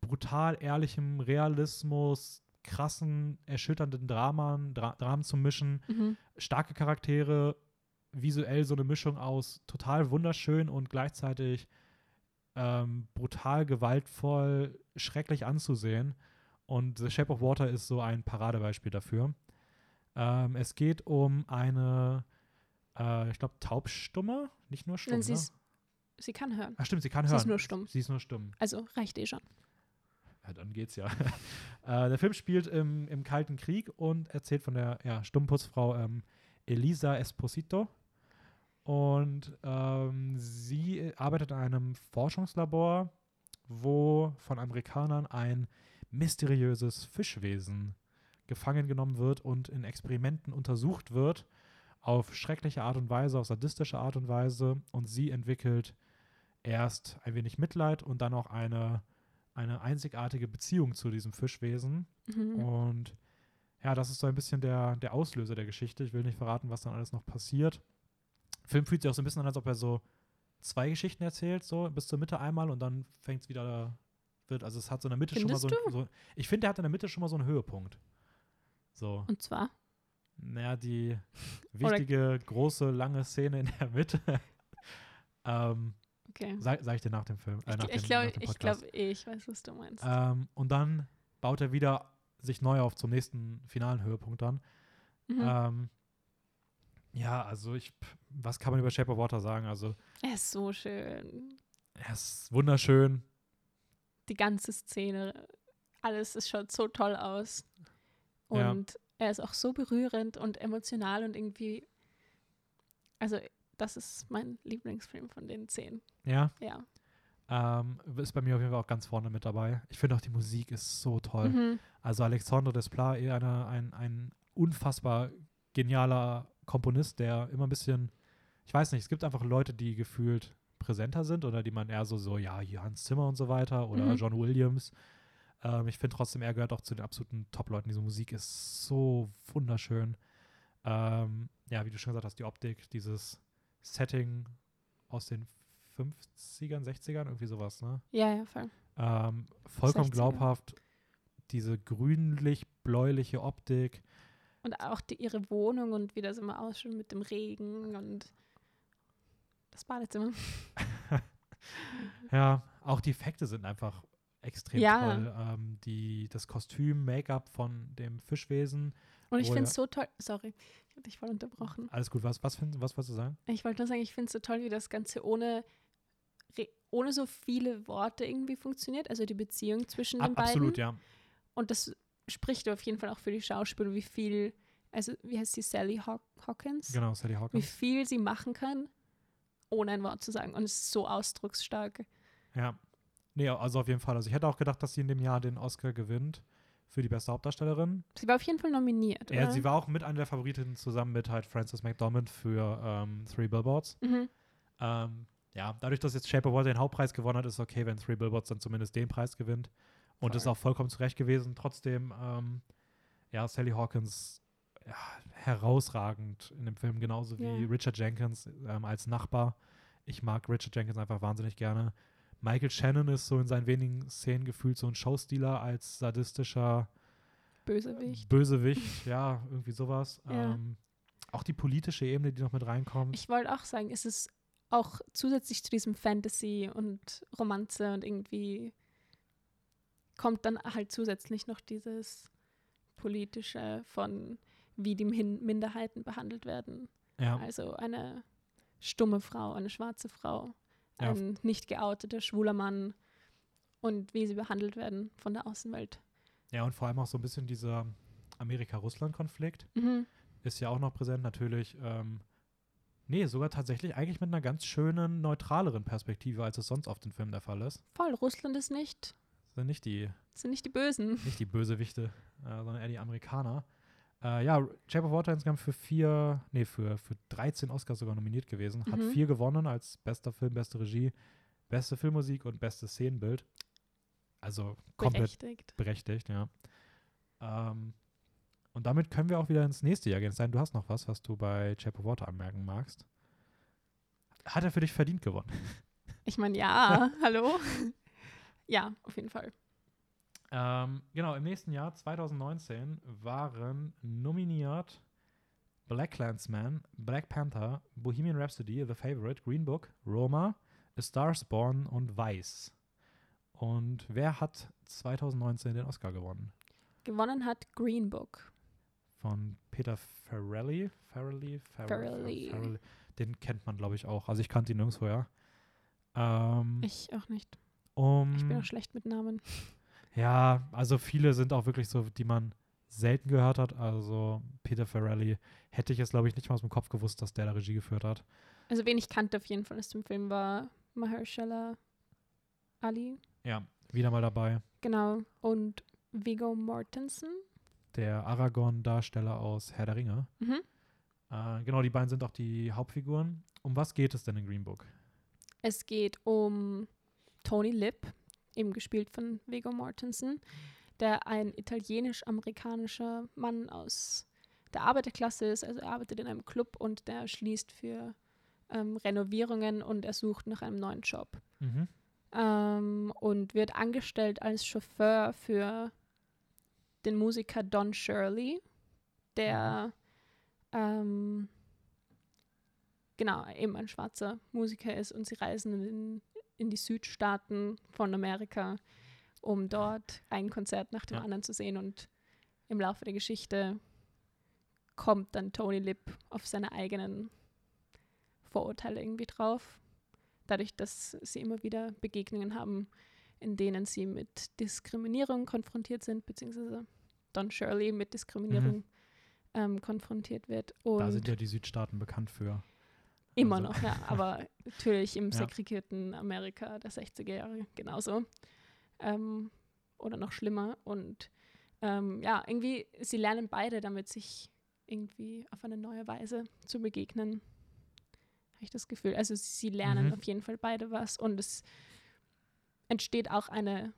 brutal ehrlichem Realismus, krassen, erschütternden Dramen, Dra Dramen zu mischen Mhm. starke Charaktere, visuell so eine Mischung aus total wunderschön und gleichzeitig ähm, brutal gewaltvoll, schrecklich anzusehen. Und The Shape of Water ist so ein Paradebeispiel dafür. Ähm, es geht um eine, äh, ich glaube, taubstumme, nicht nur stumm. Nein, sie, ne? sie kann hören. Ach stimmt, sie kann Sie hören. ist nur stumm. Sie ist nur stumm. Also reicht eh schon. Ja, dann geht's ja. <laughs> äh, der Film spielt im, im Kalten Krieg und erzählt von der ja, Stummputzfrau ähm, Elisa Esposito. Und ähm, sie arbeitet in einem Forschungslabor, wo von Amerikanern ein mysteriöses Fischwesen gefangen genommen wird und in Experimenten untersucht wird. Auf schreckliche Art und Weise, auf sadistische Art und Weise. Und sie entwickelt erst ein wenig Mitleid und dann auch eine eine einzigartige Beziehung zu diesem Fischwesen. Mhm. Und ja, das ist so ein bisschen der, der Auslöser der Geschichte. Ich will nicht verraten, was dann alles noch passiert. Film fühlt sich auch so ein bisschen an, als ob er so zwei Geschichten erzählt, so bis zur Mitte einmal und dann fängt es wieder, wird, also es hat so in der Mitte Findest schon mal so, ein, so ich finde, der hat in der Mitte schon mal so einen Höhepunkt. So, Und zwar? naja, die <laughs> wichtige, große, lange Szene in der Mitte. <laughs> ähm, Okay. sag, sag ich dir nach dem Film. Äh, nach ich glaube, ich, glaub, ich weiß, was du meinst. Ähm, und dann baut er wieder sich neu auf zum nächsten finalen Höhepunkt dann. mhm. Ähm, ja, also ich, was kann man über Shape of Water sagen? Also er ist so schön. er ist wunderschön. Die ganze Szene, alles, es schaut so toll aus. Ja. Und er ist auch so berührend und emotional und irgendwie, also das ist mein Lieblingsfilm von den zehn. Ja. Ja. Ähm, ist bei mir auf jeden Fall auch ganz vorne mit dabei. Ich finde auch die Musik ist so toll. Mhm. Also Alexandre Desplat, eh eine, ein, ein unfassbar genialer Komponist, der immer ein bisschen, ich weiß nicht, es gibt einfach Leute, die gefühlt präsenter sind oder die man eher so, so ja, Hans Zimmer und so weiter oder Mhm. John Williams. Ähm, ich finde trotzdem, er gehört auch zu den absoluten Top-Leuten. Diese Musik ist so wunderschön. Ähm, ja, wie du schon gesagt hast, die Optik, dieses Setting aus den 50ern, 60ern, irgendwie sowas, ne? Ja, ja, voll. Ähm, vollkommen 60er. glaubhaft. Diese grünlich-bläuliche Optik. Und auch die, ihre Wohnung und wie das immer ausschaut mit dem Regen und das Badezimmer. <laughs> Ja, auch die Effekte sind einfach extrem Ja. toll. Ähm, die, das Kostüm, Make-up von dem Fischwesen. Und ich Oh, finde es so toll. Sorry, ich habe dich voll unterbrochen. Alles gut, was, was, find, was wolltest du sagen? Ich wollte nur sagen, ich finde es so toll, wie das Ganze ohne, ohne so viele Worte irgendwie funktioniert. Also die Beziehung zwischen den Ab, beiden. absolut, ja. Und das spricht auf jeden Fall auch für die Schauspieler, wie viel, also wie heißt sie, Sally Haw Hawkins? Genau, Sally Wie Hawkins. viel sie machen kann, ohne ein Wort zu sagen. Und es ist so ausdrucksstark. Ja. Nee, also auf jeden Fall. Also ich hätte auch gedacht, dass sie in dem Jahr den Oscar gewinnt für die beste Hauptdarstellerin. Sie war auf jeden Fall nominiert, Ja, oder? sie war auch mit einer der Favoritinnen zusammen mit halt Frances McDormand für ähm, Three Billboards. Mhm. Ähm, ja, dadurch, dass jetzt Shape of Water den Hauptpreis gewonnen hat, ist es okay, wenn Three Billboards dann zumindest den Preis gewinnt. Und Voll. ist auch vollkommen zurecht gewesen. Trotzdem, ähm, ja, Sally Hawkins ja, herausragend in dem Film, genauso wie Ja. Richard Jenkins ähm, als Nachbar. Ich mag Richard Jenkins einfach wahnsinnig gerne. Michael Shannon ist so in seinen wenigen Szenen gefühlt so ein Showstealer als sadistischer Bösewicht. Bösewicht, ja, irgendwie sowas. <laughs> Ja. Ähm, auch die politische Ebene, die noch mit reinkommt. Ich wollte auch sagen, es ist auch zusätzlich zu diesem Fantasy und Romanze und irgendwie kommt dann halt zusätzlich noch dieses politische von wie die Min Minderheiten behandelt werden. ja, Also eine stumme Frau, eine schwarze Frau, Ja. ein nicht geouteter schwuler Mann und wie sie behandelt werden von der Außenwelt. ja, und vor allem auch so ein bisschen dieser Amerika-Russland-Konflikt Mhm. ist ja auch noch präsent, natürlich. Ähm, nee, sogar tatsächlich eigentlich mit einer ganz schönen, neutraleren Perspektive, als es sonst auf den Filmen der Fall ist. Voll, Russland ist nicht, Sind nicht die, sind nicht die Bösen. nicht die Bösewichte, äh, sondern eher die Amerikaner. Äh, ja, Shape of Water insgesamt für vier, nee, für, für 13 Oscars sogar nominiert gewesen. Hat Mhm. vier gewonnen als bester Film, beste Regie, beste Filmmusik und bestes Szenenbild. Also komplett Berechtigt. berechtigt, ja. Ähm, und damit können wir auch wieder ins nächste Jahr gehen. Es sei denn, du hast noch was, was du bei Shape of Water anmerken magst. Hat er für dich verdient gewonnen? Ich meine, ja, <laughs> hallo. Ja, auf jeden Fall. Ähm, genau, im nächsten Jahr, 2019, waren nominiert Black Clansman, Black Panther, Bohemian Rhapsody, The Favorite, Green Book, Roma, A Star Born und Vice. Und wer hat 2019 den Oscar gewonnen? Gewonnen hat Green Book. Von Peter Farrelly. Farrelly? Farrell- Farrelly. Farrelly. Den kennt man, glaube ich, auch. Also ich kannte ihn nirgendwoher. Ähm, Ich auch nicht. Um, Ich bin auch schlecht mit Namen. Ja, also viele sind auch wirklich so, die man selten gehört hat. Also Peter Farrelly hätte ich jetzt, glaube ich, nicht mal aus dem Kopf gewusst, dass der da Regie geführt hat. Also wen ich kannte auf jeden Fall aus dem Film war Mahershala Ali. Ja, wieder mal dabei. Genau. Und Viggo Mortensen. Der Aragorn-Darsteller aus Herr der Ringe. Mhm. Äh, genau, die beiden sind auch die Hauptfiguren. Um was geht es denn in Green Book? Es geht um Tony Lip, eben gespielt von Viggo Mortensen, der ein italienisch-amerikanischer Mann aus der Arbeiterklasse ist. Also er arbeitet in einem Club und der schließt für ähm, Renovierungen und er sucht nach einem neuen Job. Mhm. ähm, und wird angestellt als Chauffeur für den Musiker Don Shirley, der ähm, genau eben ein schwarzer Musiker ist und sie reisen in, in die Südstaaten von Amerika, um dort ein Konzert nach dem Ja. anderen zu sehen und im Laufe der Geschichte kommt dann Tony Lip auf seine eigenen Vorurteile irgendwie drauf dadurch, dass sie immer wieder Begegnungen haben, in denen sie mit Diskriminierung konfrontiert sind, beziehungsweise Don Shirley mit Diskriminierung ähm, konfrontiert wird. Und Da sind ja die Südstaaten bekannt für. Immer Also- noch, ja. Aber natürlich im <laughs> Ja. segregierten Amerika der 60er Jahre genauso. Ähm, oder noch schlimmer. Und ähm, ja, irgendwie, sie lernen beide damit, sich irgendwie auf eine neue Weise zu begegnen. Habe ich das Gefühl. Also sie lernen Mhm. auf jeden Fall beide was. Und es entsteht auch eine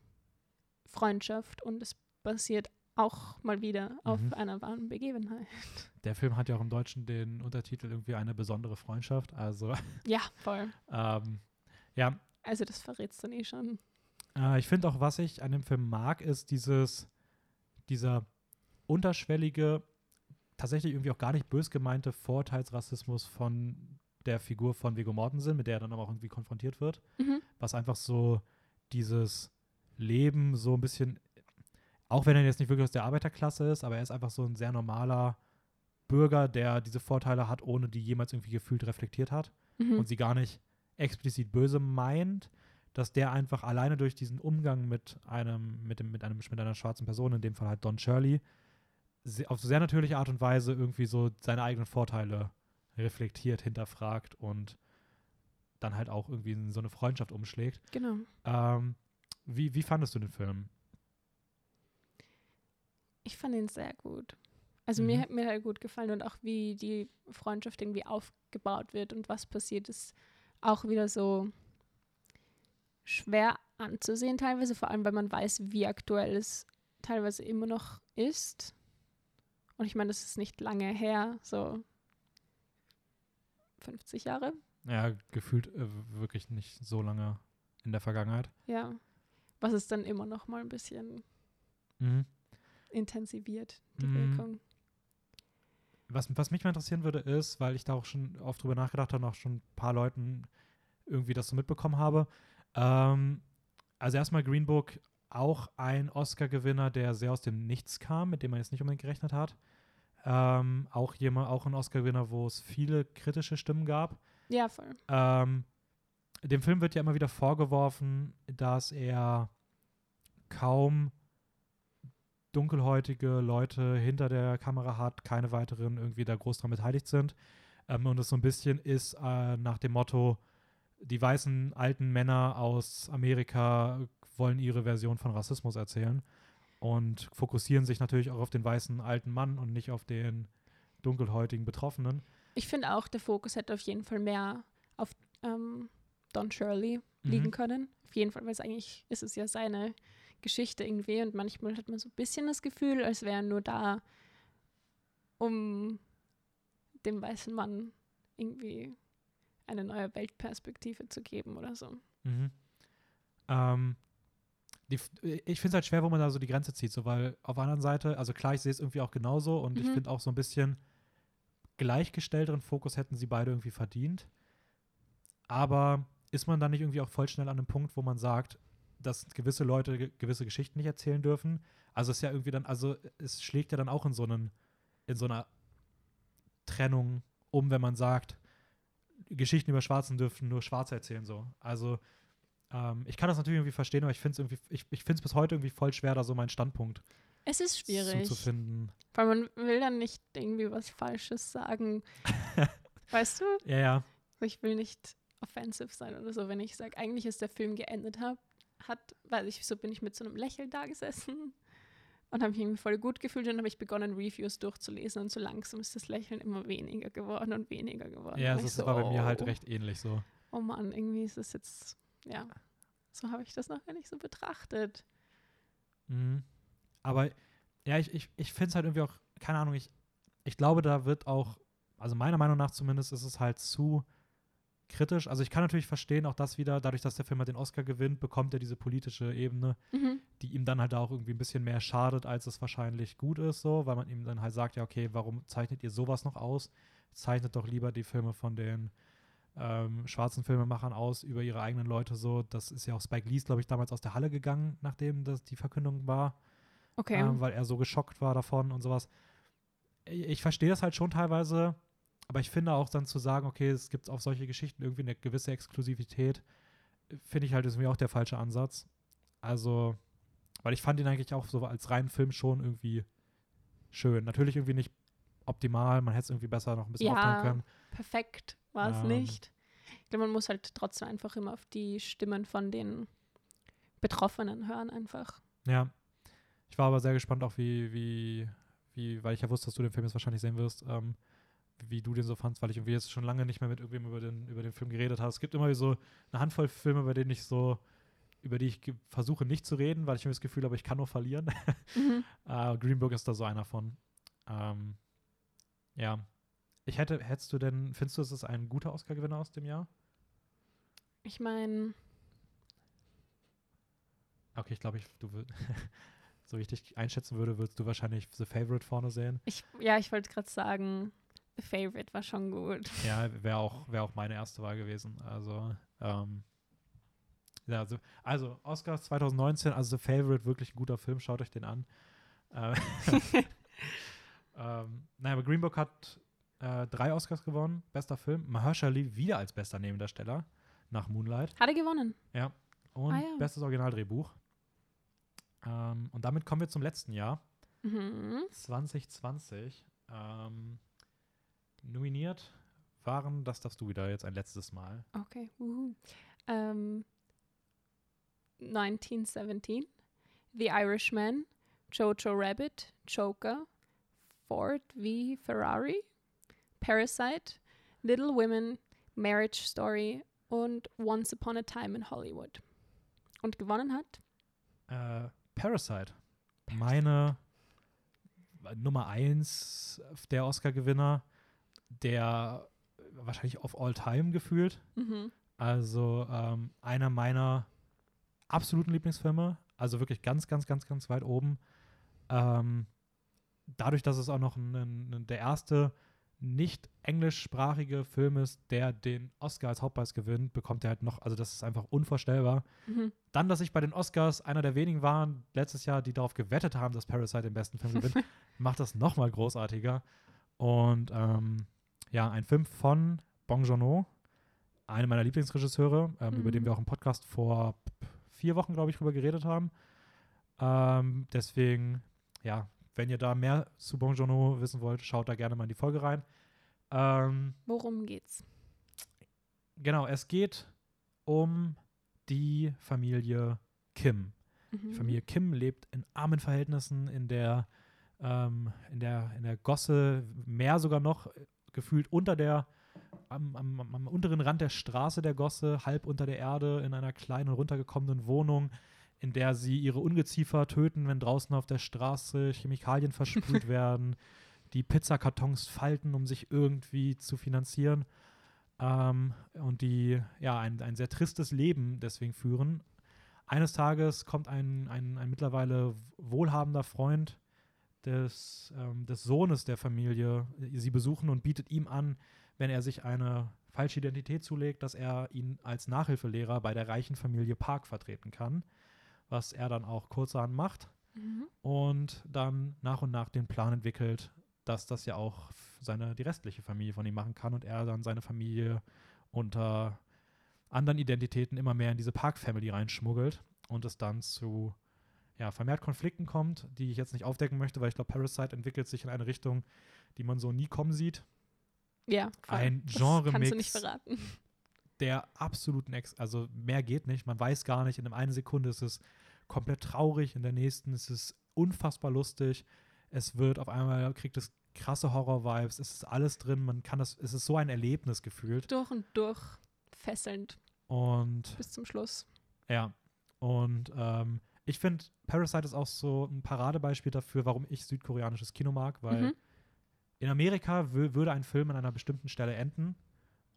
Freundschaft und es basiert auch mal wieder auf Mhm. einer wahren Begebenheit. <laughs> Der Film hat ja auch im Deutschen den Untertitel irgendwie eine besondere Freundschaft. Also, <laughs> Ja, voll. ähm, ja, Also das verrätst du eh schon. Äh, ich finde auch, was ich an dem Film mag, ist dieses, dieser unterschwellige, tatsächlich irgendwie auch gar nicht bös gemeinte Vorurteilsrassismus von der Figur von Viggo Mortensen, mit der er dann aber auch irgendwie konfrontiert wird, Mhm. was einfach so dieses Leben so ein bisschen, auch wenn er jetzt nicht wirklich aus der Arbeiterklasse ist, aber er ist einfach so ein sehr normaler Bürger, der diese Vorteile hat, ohne die jemals irgendwie gefühlt reflektiert hat Mhm. und sie gar nicht explizit böse meint, dass der einfach alleine durch diesen Umgang mit einem, mit dem, mit einem, mit einer schwarzen Person, in dem Fall halt Don Shirley, auf sehr natürliche Art und Weise irgendwie so seine eigenen Vorteile reflektiert, hinterfragt und dann halt auch irgendwie in so eine Freundschaft umschlägt. Genau. Ähm, wie, wie fandest du den Film? Ich fand ihn sehr gut. Also Mhm. mir hat mir halt gut gefallen und auch wie die Freundschaft irgendwie aufgebaut wird und was passiert ist auch wieder so schwer anzusehen teilweise, vor allem weil man weiß, wie aktuell es teilweise immer noch ist. Und ich meine, das ist nicht lange her, so 50 Jahre. Ja, gefühlt äh, wirklich nicht so lange in der Vergangenheit. Ja. Was es dann immer noch mal ein bisschen Mhm. Intensiviert, die Mhm. Wirkung. Was, was mich mal interessieren würde, ist, weil ich da auch schon oft drüber nachgedacht habe und auch schon ein paar Leuten irgendwie das so mitbekommen habe. Ähm, also erstmal Green Book, auch ein Oscar-Gewinner, der sehr aus dem Nichts kam, mit dem man jetzt nicht unbedingt gerechnet hat. Ähm, auch jemand, auch ein Oscar-Gewinner, wo es viele kritische Stimmen gab. Ja, voll. Ähm, dem Film wird ja immer wieder vorgeworfen, dass er kaum dunkelhäutige Leute hinter der Kamera hat, keine weiteren irgendwie da groß dran beteiligt sind. Ähm, und es so ein bisschen ist äh, nach dem Motto, die weißen alten Männer aus Amerika wollen ihre Version von Rassismus erzählen und fokussieren sich natürlich auch auf den weißen alten Mann und nicht auf den dunkelhäutigen Betroffenen. Ich finde auch, der Fokus hätte auf jeden Fall mehr auf ähm, Don Shirley Mhm. liegen können. Auf jeden Fall, weil es eigentlich ist es ja seine Geschichte irgendwie und manchmal hat man so ein bisschen das Gefühl, als wäre er nur da, um dem weißen Mann irgendwie eine neue Weltperspektive zu geben oder so. Mhm. Ähm, die, ich finde es halt schwer, wo man da so die Grenze zieht, so weil auf der anderen Seite, also klar, ich sehe es irgendwie auch genauso und ich Mhm. finde auch so ein bisschen gleichgestellteren Fokus hätten sie beide irgendwie verdient. Aber ist man dann nicht irgendwie auch voll schnell an einem Punkt, wo man sagt, dass gewisse Leute ge- gewisse Geschichten nicht erzählen dürfen? Also es ist ja irgendwie dann, also es schlägt ja dann auch in so einen, in so einer Trennung um, wenn man sagt, Geschichten über Schwarzen dürfen nur Schwarze erzählen so. Also ähm, ich kann das natürlich irgendwie verstehen, aber ich finde es irgendwie, ich, ich finde es bis heute irgendwie voll schwer, da so meinen Standpunkt Es ist schwierig, zu finden. weil man will dann nicht irgendwie was Falsches sagen. <laughs> weißt du? Ja, ja. Ich will nicht offensive sein oder so, wenn ich sage, eigentlich ist der Film geendet hab, hat, weil ich so bin ich mit so einem Lächeln da gesessen und habe mich irgendwie voll gut gefühlt und dann habe ich begonnen, Reviews durchzulesen und so langsam ist das Lächeln immer weniger geworden und weniger geworden. Ja, das so, war bei mir halt oh, recht ähnlich so. Oh Mann, irgendwie ist es jetzt, ja, so habe ich das noch gar nicht so betrachtet. Mhm. Aber ja, ich, ich, ich finde es halt irgendwie auch, keine Ahnung, ich, ich glaube, da wird auch, also meiner Meinung nach zumindest, ist es halt zu kritisch. Also ich kann natürlich verstehen, auch das wieder, dadurch, dass der Film halt den Oscar gewinnt, bekommt er diese politische Ebene, Mhm. die ihm dann halt auch irgendwie ein bisschen mehr schadet, als es wahrscheinlich gut ist, so, weil man ihm dann halt sagt, ja, okay, warum zeichnet ihr sowas noch aus? Zeichnet doch lieber die Filme von den ähm, schwarzen Filmemachern aus über ihre eigenen Leute so. Das ist ja auch Spike Lee, glaube ich, damals aus der Halle gegangen, nachdem das die Verkündung war Okay. ähm, weil er so geschockt war davon und sowas. Ich, ich verstehe das halt schon teilweise, aber ich finde auch dann zu sagen, okay, es gibt auf solche Geschichten irgendwie eine gewisse Exklusivität, finde ich halt ist irgendwie auch der falsche Ansatz. Also, weil ich fand ihn eigentlich auch so als reinen Film schon irgendwie schön. Natürlich irgendwie nicht optimal, man hätte es irgendwie besser noch ein bisschen Ja. können. Perfekt war es Ähm. nicht. Ich glaube, man muss halt trotzdem einfach immer auf die Stimmen von den Betroffenen hören, einfach. Ja. Ich war aber sehr gespannt auch, wie, wie, wie, weil ich ja wusste, dass du den Film jetzt wahrscheinlich sehen wirst, ähm, wie du den so fandst, weil ich irgendwie jetzt schon lange nicht mehr mit irgendwem über den, über den Film geredet habe. Es gibt immer so eine Handvoll Filme, bei denen ich so, über die ich versuche nicht zu reden, weil ich immer das Gefühl habe, ich kann nur verlieren. Mhm. Äh, Green Book ist da so einer von. Ähm, ja. Ich hätte, hättest du denn, findest du, es ist ein guter Oscar-Gewinner aus dem Jahr? Ich meine, Okay, ich glaube, ich, du <laughs> so wie ich dich einschätzen würde, würdest du wahrscheinlich The Favorite vorne sehen. ich, ja, ich wollte gerade sagen, Favorite war schon gut. Ja, <laughs> wäre auch, wär auch meine erste Wahl gewesen. Also, ähm, ja, also, also Oscars 2019, also The Favorite, wirklich ein guter Film, schaut euch den an. Äh, <laughs> ähm, naja, aber Green Book hat äh, drei Oscars gewonnen, bester Film. Mahershala wieder als bester Nebendarsteller nach Moonlight. Hat er gewonnen? Und Ah, ja. bestes Originaldrehbuch. Ähm, und damit kommen wir zum letzten Jahr. Mhm. 2020 ähm, nominiert waren, das darfst du wieder jetzt ein letztes Mal. Okay. Uhu. Ähm, 1917, The Irishman, Jojo Rabbit, Joker, Ford v Ferrari, Parasite, Little Women, Marriage Story und Once Upon a Time in Hollywood. Und gewonnen hat? Äh, Parasite. Meine Nummer eins der Oscar-Gewinner, der wahrscheinlich of all time gefühlt. Mhm. Also ähm, einer meiner absoluten Lieblingsfilme. Also wirklich ganz, ganz, ganz, ganz weit oben. Ähm, dadurch, dass es auch noch ein, ein, der erste nicht englischsprachige Film ist, der den Oscar als Hauptpreis gewinnt, bekommt er halt noch, also das ist einfach unvorstellbar. Mhm. Dann, dass ich bei den Oscars einer der wenigen waren letztes Jahr, die darauf gewettet haben, dass Parasite den besten Film gewinnt, <laughs> macht das noch mal großartiger. Und ähm, ja, ein Film von Bong einer meiner Lieblingsregisseure, ähm, über den Mhm. wir auch im Podcast vor vier Wochen, glaube ich, drüber geredet haben. Ähm, deswegen, ja, wenn ihr da mehr zu Bong wissen wollt, schaut da gerne mal in die Folge rein. Ähm, Worum geht's? genau, es geht um die Familie Kim. Mhm. Die Familie Kim lebt in armen Verhältnissen in der, ähm, in der, in der Gosse, mehr sogar noch, gefühlt unter der, am, am, am- unteren Rand der Straße der Gosse, halb unter der Erde, in einer kleinen, runtergekommenen Wohnung, in der sie ihre Ungeziefer töten, wenn draußen auf der Straße Chemikalien versprüht <laughs> werden, die Pizzakartons falten, um sich irgendwie zu finanzieren. Ähm, und die ja ein, ein sehr tristes Leben deswegen führen. Eines Tages kommt ein, ein, ein mittlerweile wohlhabender Freund des, ähm, des Sohnes der Familie äh, sie besuchen und bietet ihm an, wenn er sich eine falsche Identität zulegt, dass er ihn als Nachhilfelehrer bei der reichen Familie Park vertreten kann, was er dann auch kurzerhand macht Mhm. und dann nach und nach den Plan entwickelt, dass das ja auch seine die restliche Familie von ihm machen kann und er dann seine Familie unter anderen Identitäten immer mehr in diese Park Family reinschmuggelt und es dann zu ja, vermehrt Konflikten kommt, die ich jetzt nicht aufdecken möchte, weil ich glaube, Parasite entwickelt sich in eine Richtung, die man so nie kommen sieht. Ja, voll. Ein Das Kannst du Genre-Mix. nicht verraten. der absoluten Ex, also mehr geht nicht. Man weiß gar nicht. In einer Sekunde ist es komplett traurig, in der nächsten ist es unfassbar lustig. Es wird auf einmal, kriegt es krasse Horror-Vibes, es ist alles drin, man kann das, es ist so ein Erlebnis gefühlt. Durch und durch fesselnd Und bis zum Schluss. ja, und ähm, ich finde, Parasite ist auch so ein Paradebeispiel dafür, warum ich südkoreanisches Kino mag, weil Mhm. in Amerika würde ein Film an einer bestimmten Stelle enden.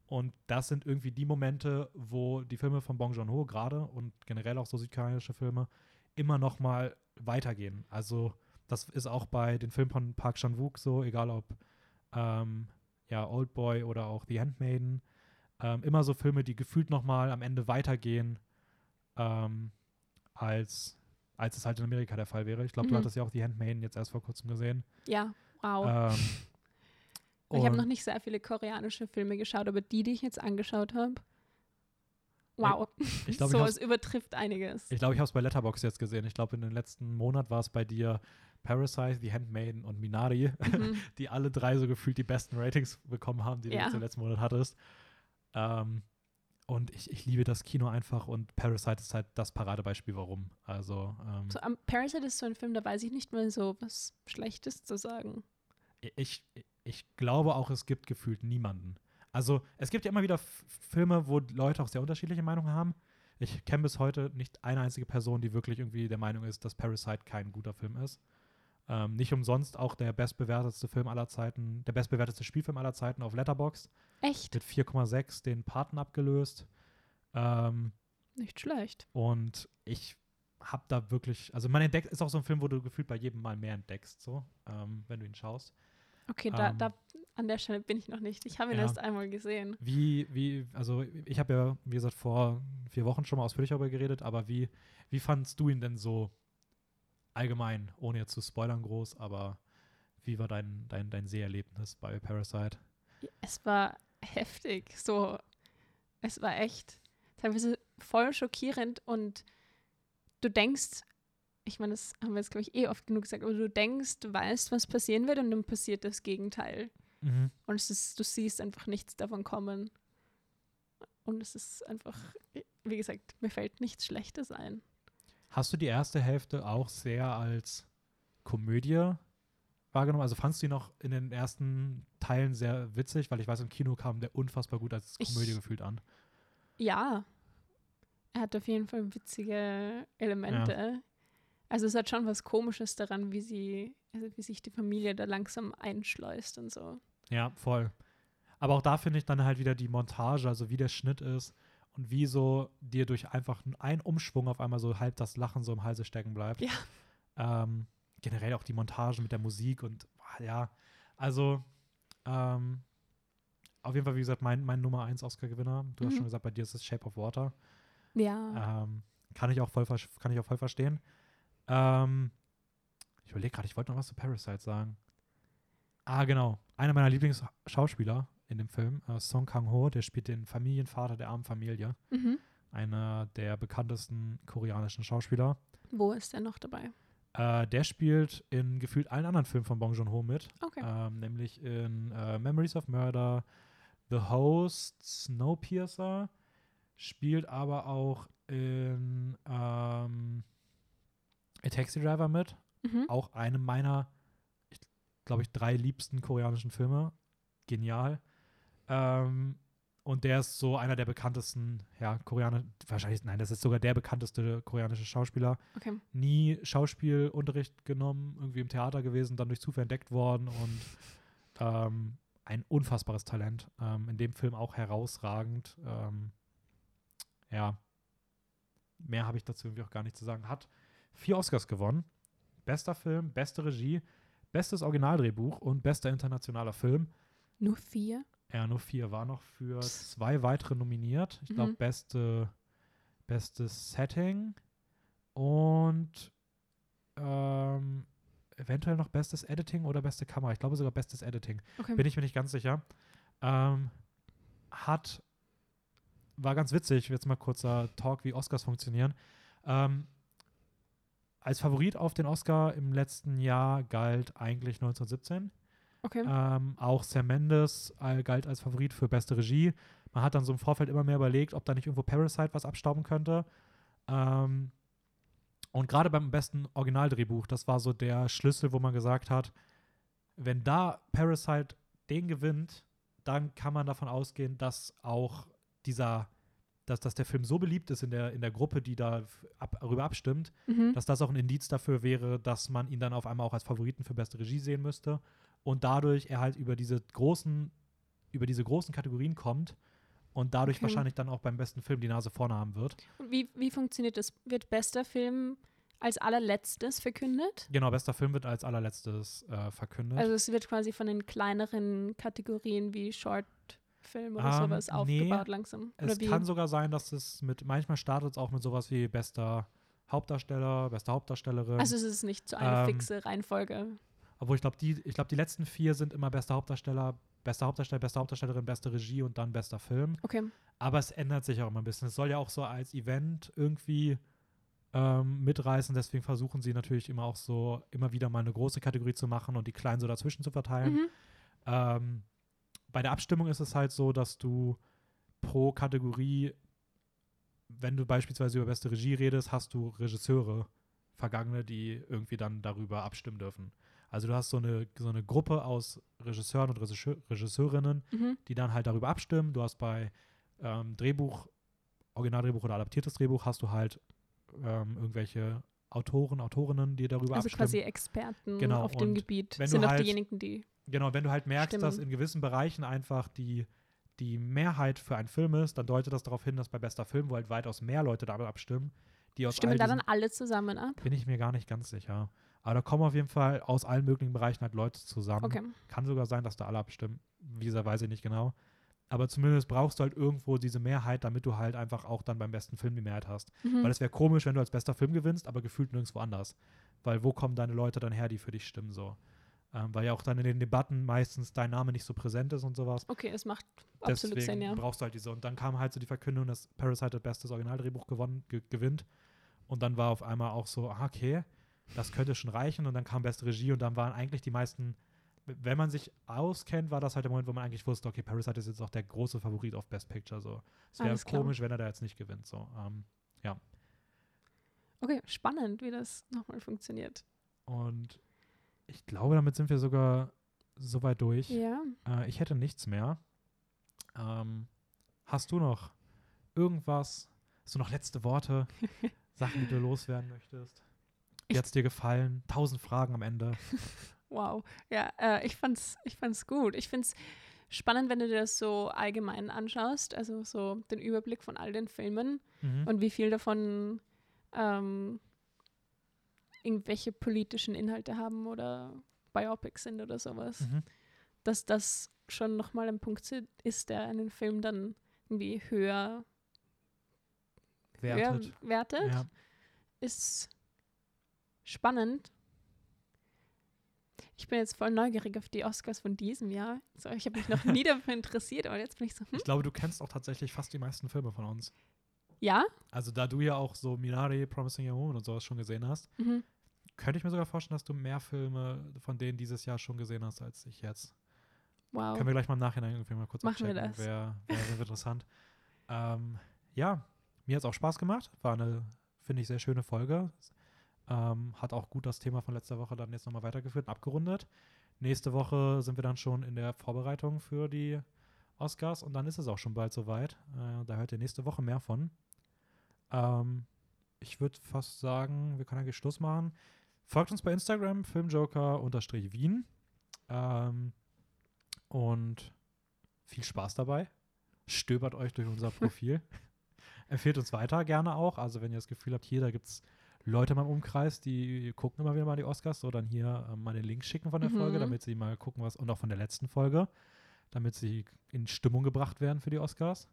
Und das sind irgendwie die Momente, wo die Filme von Bong Joon-ho gerade und generell auch so südkoreanische Filme immer noch mal weitergehen. Also das ist auch bei den Filmen von Park Chan-wook so, egal ob ähm, ja, Old Boy oder auch The Handmaiden. Ähm, immer so Filme, die gefühlt noch mal am Ende weitergehen, ähm, als, als es halt in Amerika der Fall wäre. Ich glaube, du Mhm. hattest ja auch The Handmaiden jetzt erst vor kurzem gesehen. Ja, wow. Ähm, <laughs> ich habe noch nicht sehr viele koreanische Filme geschaut, aber die, die ich jetzt angeschaut habe, wow. <laughs> ich glaube, <laughs> so, ich es übertrifft einiges. Ich glaube, ich habe es bei Letterboxd jetzt gesehen. Ich glaube, in den letzten Monat war es bei dir Parasite, The Handmaiden und Minari, Mhm. die alle drei so gefühlt die besten Ratings bekommen haben, die du Ja. jetzt im letzten Monat hattest. Ähm, und ich, ich liebe das Kino einfach und Parasite ist halt das Paradebeispiel, warum. Also, ähm, So, um, Parasite ist so ein Film, da weiß ich nicht mal so was Schlechtes zu sagen. ich, ich glaube auch, es gibt gefühlt niemanden. Also, es gibt ja immer wieder F Filme, wo Leute auch sehr unterschiedliche Meinungen haben. Ich kenne bis heute nicht eine einzige Person, die wirklich irgendwie der Meinung ist, dass Parasite kein guter Film ist. Ähm, nicht umsonst auch der bestbewertetste Film aller Zeiten, der bestbewertete Spielfilm aller Zeiten auf Letterboxd Echt? mit 4,6 den Paten abgelöst. Ähm, Nicht schlecht. und ich habe da wirklich, also man entdeckt, ist auch so ein Film, wo du gefühlt bei jedem Mal mehr entdeckst, so, ähm, wenn du ihn schaust. Okay, da, Ähm, da an der Stelle bin ich noch nicht. Ich habe ihn ja. erst einmal gesehen. Wie, wie, also ich habe ja, wie gesagt, vor vier Wochen schon mal ausführlich darüber geredet, aber wie, wie fandst du ihn denn so allgemein, ohne jetzt zu spoilern groß, aber wie war dein, dein, dein Seherlebnis bei Parasite? Es war heftig. So, es war echt teilweise voll schockierend und du denkst, ich meine, das haben wir jetzt, glaube ich, eh oft genug gesagt, aber du denkst, du weißt, was passieren wird und dann passiert das Gegenteil. Mhm. Und es ist, du siehst einfach nichts davon kommen. Und es ist einfach, wie gesagt, mir fällt nichts Schlechtes ein. Hast du die erste Hälfte auch sehr als Komödie wahrgenommen? Also fandst du ihn noch in den ersten Teilen sehr witzig? Weil ich weiß, im Kino kam der unfassbar gut als Ich- Komödie gefühlt an. Ja, er hat auf jeden Fall witzige Elemente. Also es hat schon was Komisches daran, wie sie, also wie sich die Familie da langsam einschleust und so. Ja, voll. Aber auch da finde ich dann halt wieder die Montage, also wie der Schnitt ist und wie so dir durch einfach ein Umschwung auf einmal so halb das Lachen so im Halse stecken bleibt. Ja. Ähm, generell auch die Montage mit der Musik und ah, ja, also ähm, auf jeden Fall, wie gesagt, mein, mein Nummer 1 Oscar-Gewinner. Du hast Mhm. schon gesagt, bei dir ist es Shape of Water. Ja. Ähm, kann ich auch voll, kann ich auch voll verstehen. Ähm, ich überlege gerade, ich wollte noch was zu Parasite sagen. Ah, genau. Einer meiner Lieblingsschauspieler in dem Film, äh, Song Kang-ho, der spielt den Familienvater der armen Familie. Mhm. Einer der bekanntesten koreanischen Schauspieler. Wo ist er noch dabei? Äh, der spielt in gefühlt allen anderen Filmen von Bong Joon-ho mit. Okay. Ähm, nämlich in äh, Memories of Murder, The Host, Snowpiercer, spielt aber auch in ähm, A Taxi Driver mit. Mhm. Auch einem meiner, glaube ich, drei liebsten koreanischen Filme. Genial. Ähm, und der ist so einer der bekanntesten, ja, Koreaner, wahrscheinlich, nein, das ist sogar der bekannteste koreanische Schauspieler Okay. nie Schauspielunterricht genommen, irgendwie im Theater gewesen, dann durch Zufall entdeckt worden und ähm, ein unfassbares Talent. Ähm, in dem Film auch herausragend. Ähm, ja, mehr habe ich dazu irgendwie auch gar nicht zu sagen. Hat vier Oscars gewonnen. Bester Film, beste Regie, bestes Originaldrehbuch und bester internationaler Film. Nur vier? Nur vier. War noch für zwei weitere nominiert. Ich glaube, Mhm. beste, bestes Setting und ähm, eventuell noch bestes Editing oder beste Kamera. Ich glaube sogar bestes Editing. Okay. Bin ich mir nicht ganz sicher. Ähm, hat, war ganz witzig, jetzt mal kurzer Talk, wie Oscars funktionieren. Ähm, als Favorit auf den Oscar im letzten Jahr galt eigentlich 1917. okay. Ähm, auch Sam Mendes äh, galt als Favorit für beste Regie. Man hat dann so im Vorfeld immer mehr überlegt, ob da nicht irgendwo Parasite was abstauben könnte. Ähm, und gerade beim besten Originaldrehbuch, das war so der Schlüssel, wo man gesagt hat, wenn da Parasite den gewinnt, dann kann man davon ausgehen, dass auch dieser, dass, dass der Film so beliebt ist in der, in der Gruppe, die da ab, darüber abstimmt, mhm. dass das auch ein Indiz dafür wäre, dass man ihn dann auf einmal auch als Favoriten für beste Regie sehen müsste und dadurch er halt über diese großen über diese großen Kategorien kommt und dadurch Okay. wahrscheinlich dann auch beim besten Film die Nase vorne haben wird. Und wie, wie funktioniert das? Wird bester Film als allerletztes verkündet? Genau, bester Film wird als allerletztes äh, verkündet. Also es wird quasi von den kleineren Kategorien wie Shortfilm oder Ähm, sowas nee. aufgebaut langsam. Oder es wie? kann sogar sein, dass es mit manchmal startet es auch mit sowas wie bester Hauptdarsteller, beste Hauptdarstellerin. also es ist nicht so eine ähm, fixe Reihenfolge. Obwohl ich glaube, die, ich glaube, die letzten vier sind immer bester Hauptdarsteller, bester Hauptdarsteller, beste Hauptdarstellerin, beste Regie und dann bester Film. Okay. Aber es ändert sich auch immer ein bisschen. Es soll ja auch so als Event irgendwie ähm, mitreißen. Deswegen versuchen sie natürlich immer auch so, immer wieder mal eine große Kategorie zu machen und die kleinen so dazwischen zu verteilen. Mhm. Ähm, bei der Abstimmung ist es halt so, dass du pro Kategorie, wenn du beispielsweise über beste Regie redest, hast du Regisseure, Vergangene, die irgendwie dann darüber abstimmen dürfen. Also du hast so eine, so eine Gruppe aus Regisseuren und Regisseur, Regisseurinnen, Mhm. die dann halt darüber abstimmen. Du hast bei ähm, Drehbuch, Originaldrehbuch oder adaptiertes Drehbuch, hast du halt ähm, irgendwelche Autoren, Autorinnen, die darüber Also abstimmen. quasi Experten Genau, auf dem und Gebiet wenn du sind auch halt- diejenigen, die. Genau, wenn du halt merkst, dass Stimmen. in gewissen Bereichen einfach die, die Mehrheit für einen Film ist, dann deutet das darauf hin, dass bei bester Film, wo halt weitaus mehr Leute damit abstimmen, die aus Stimmen da dann alle zusammen ab? bin ich mir gar nicht ganz sicher. Aber da kommen auf jeden Fall aus allen möglichen Bereichen halt Leute zusammen. Okay. Kann sogar sein, dass da alle abstimmen. Wie gesagt, weiß ich nicht genau. Aber zumindest brauchst du halt irgendwo diese Mehrheit, damit du halt einfach auch dann beim besten Film die Mehrheit hast. Mhm. Weil es wäre komisch, wenn du als bester Film gewinnst, aber gefühlt nirgendwo anders. Weil wo kommen deine Leute dann her, die für dich stimmen so? Ähm, weil ja auch dann in den Debatten meistens dein Name nicht so präsent ist und sowas. Okay, es macht absolut Deswegen Sinn, ja. brauchst du halt diese. Und dann kam halt so die Verkündung, dass Parasite das bestes Originaldrehbuch gewonnen, ge gewinnt. Und dann war auf einmal auch so, ah, okay, das könnte schon reichen. Und dann kam beste Regie und dann waren eigentlich die meisten, wenn man sich auskennt, war das halt der Moment, wo man eigentlich wusste, okay, Parasite ist jetzt auch der große Favorit auf Best Picture. So. Es wäre komisch, wenn er da jetzt nicht gewinnt. So. Ähm, Okay, spannend, wie das nochmal funktioniert. und ich glaube, damit sind wir sogar so weit durch. Ja. Äh, ich hätte nichts mehr. Ähm, hast du noch irgendwas? Hast du noch letzte Worte? <laughs> Sachen, die du loswerden möchtest? Wie hat es dir gefallen? Tausend Fragen am Ende. <laughs> Wow. Ja, äh, ich fand's, ich fand's gut. Ich find's spannend, wenn du dir das so allgemein anschaust, also so den Überblick von all den Filmen Mhm. und wie viel davon ähm, irgendwelche politischen Inhalte haben oder Biopics sind oder sowas. Mhm. Dass das schon nochmal ein Punkt ist, der einen Film dann irgendwie höher, höher Wertet. wertet, Ja. ist spannend. Ich bin jetzt voll neugierig auf die Oscars von diesem Jahr. So, ich habe mich noch nie <laughs> dafür interessiert, aber jetzt bin ich so, hm? Ich glaube, du kennst auch tatsächlich fast die meisten Filme von uns. ja? Also da du ja auch so Minari, Promising Young Woman und sowas schon gesehen hast, Mhm. könnte ich mir sogar vorstellen, dass du mehr Filme von denen dieses Jahr schon gesehen hast als ich jetzt. Wow. Können wir gleich mal im Nachhinein irgendwie mal kurz Machen wir das. Wäre wär interessant. <laughs> ähm, ja, mir hat es auch Spaß gemacht. War eine, finde ich, sehr schöne Folge. Ähm, hat auch gut das Thema von letzter Woche dann jetzt nochmal weitergeführt und abgerundet. Nächste Woche sind wir dann schon in der Vorbereitung für die Oscars und dann ist es auch schon bald soweit. Äh, da hört ihr nächste Woche mehr von. Ähm, ich würde fast sagen, wir können eigentlich Schluss machen. Folgt uns bei Instagram, filmjoker-wien. Ähm, und viel Spaß dabei. Stöbert euch durch unser Profil. <laughs> Empfehlt uns weiter gerne auch. Also wenn ihr das Gefühl habt, hier, da gibt es Leute in meinem Umkreis, die gucken immer wieder mal die Oscars, so dann hier ähm, mal den Link schicken von der Mhm. Folge, damit sie mal gucken, was, und auch von der letzten Folge, damit sie in Stimmung gebracht werden für die Oscars.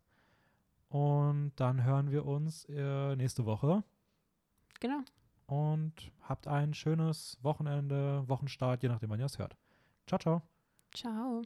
Und dann hören wir uns äh, nächste Woche Genau. und habt ein schönes Wochenende, Wochenstart, je nachdem, wann ihr es hört. Ciao, ciao. Ciao.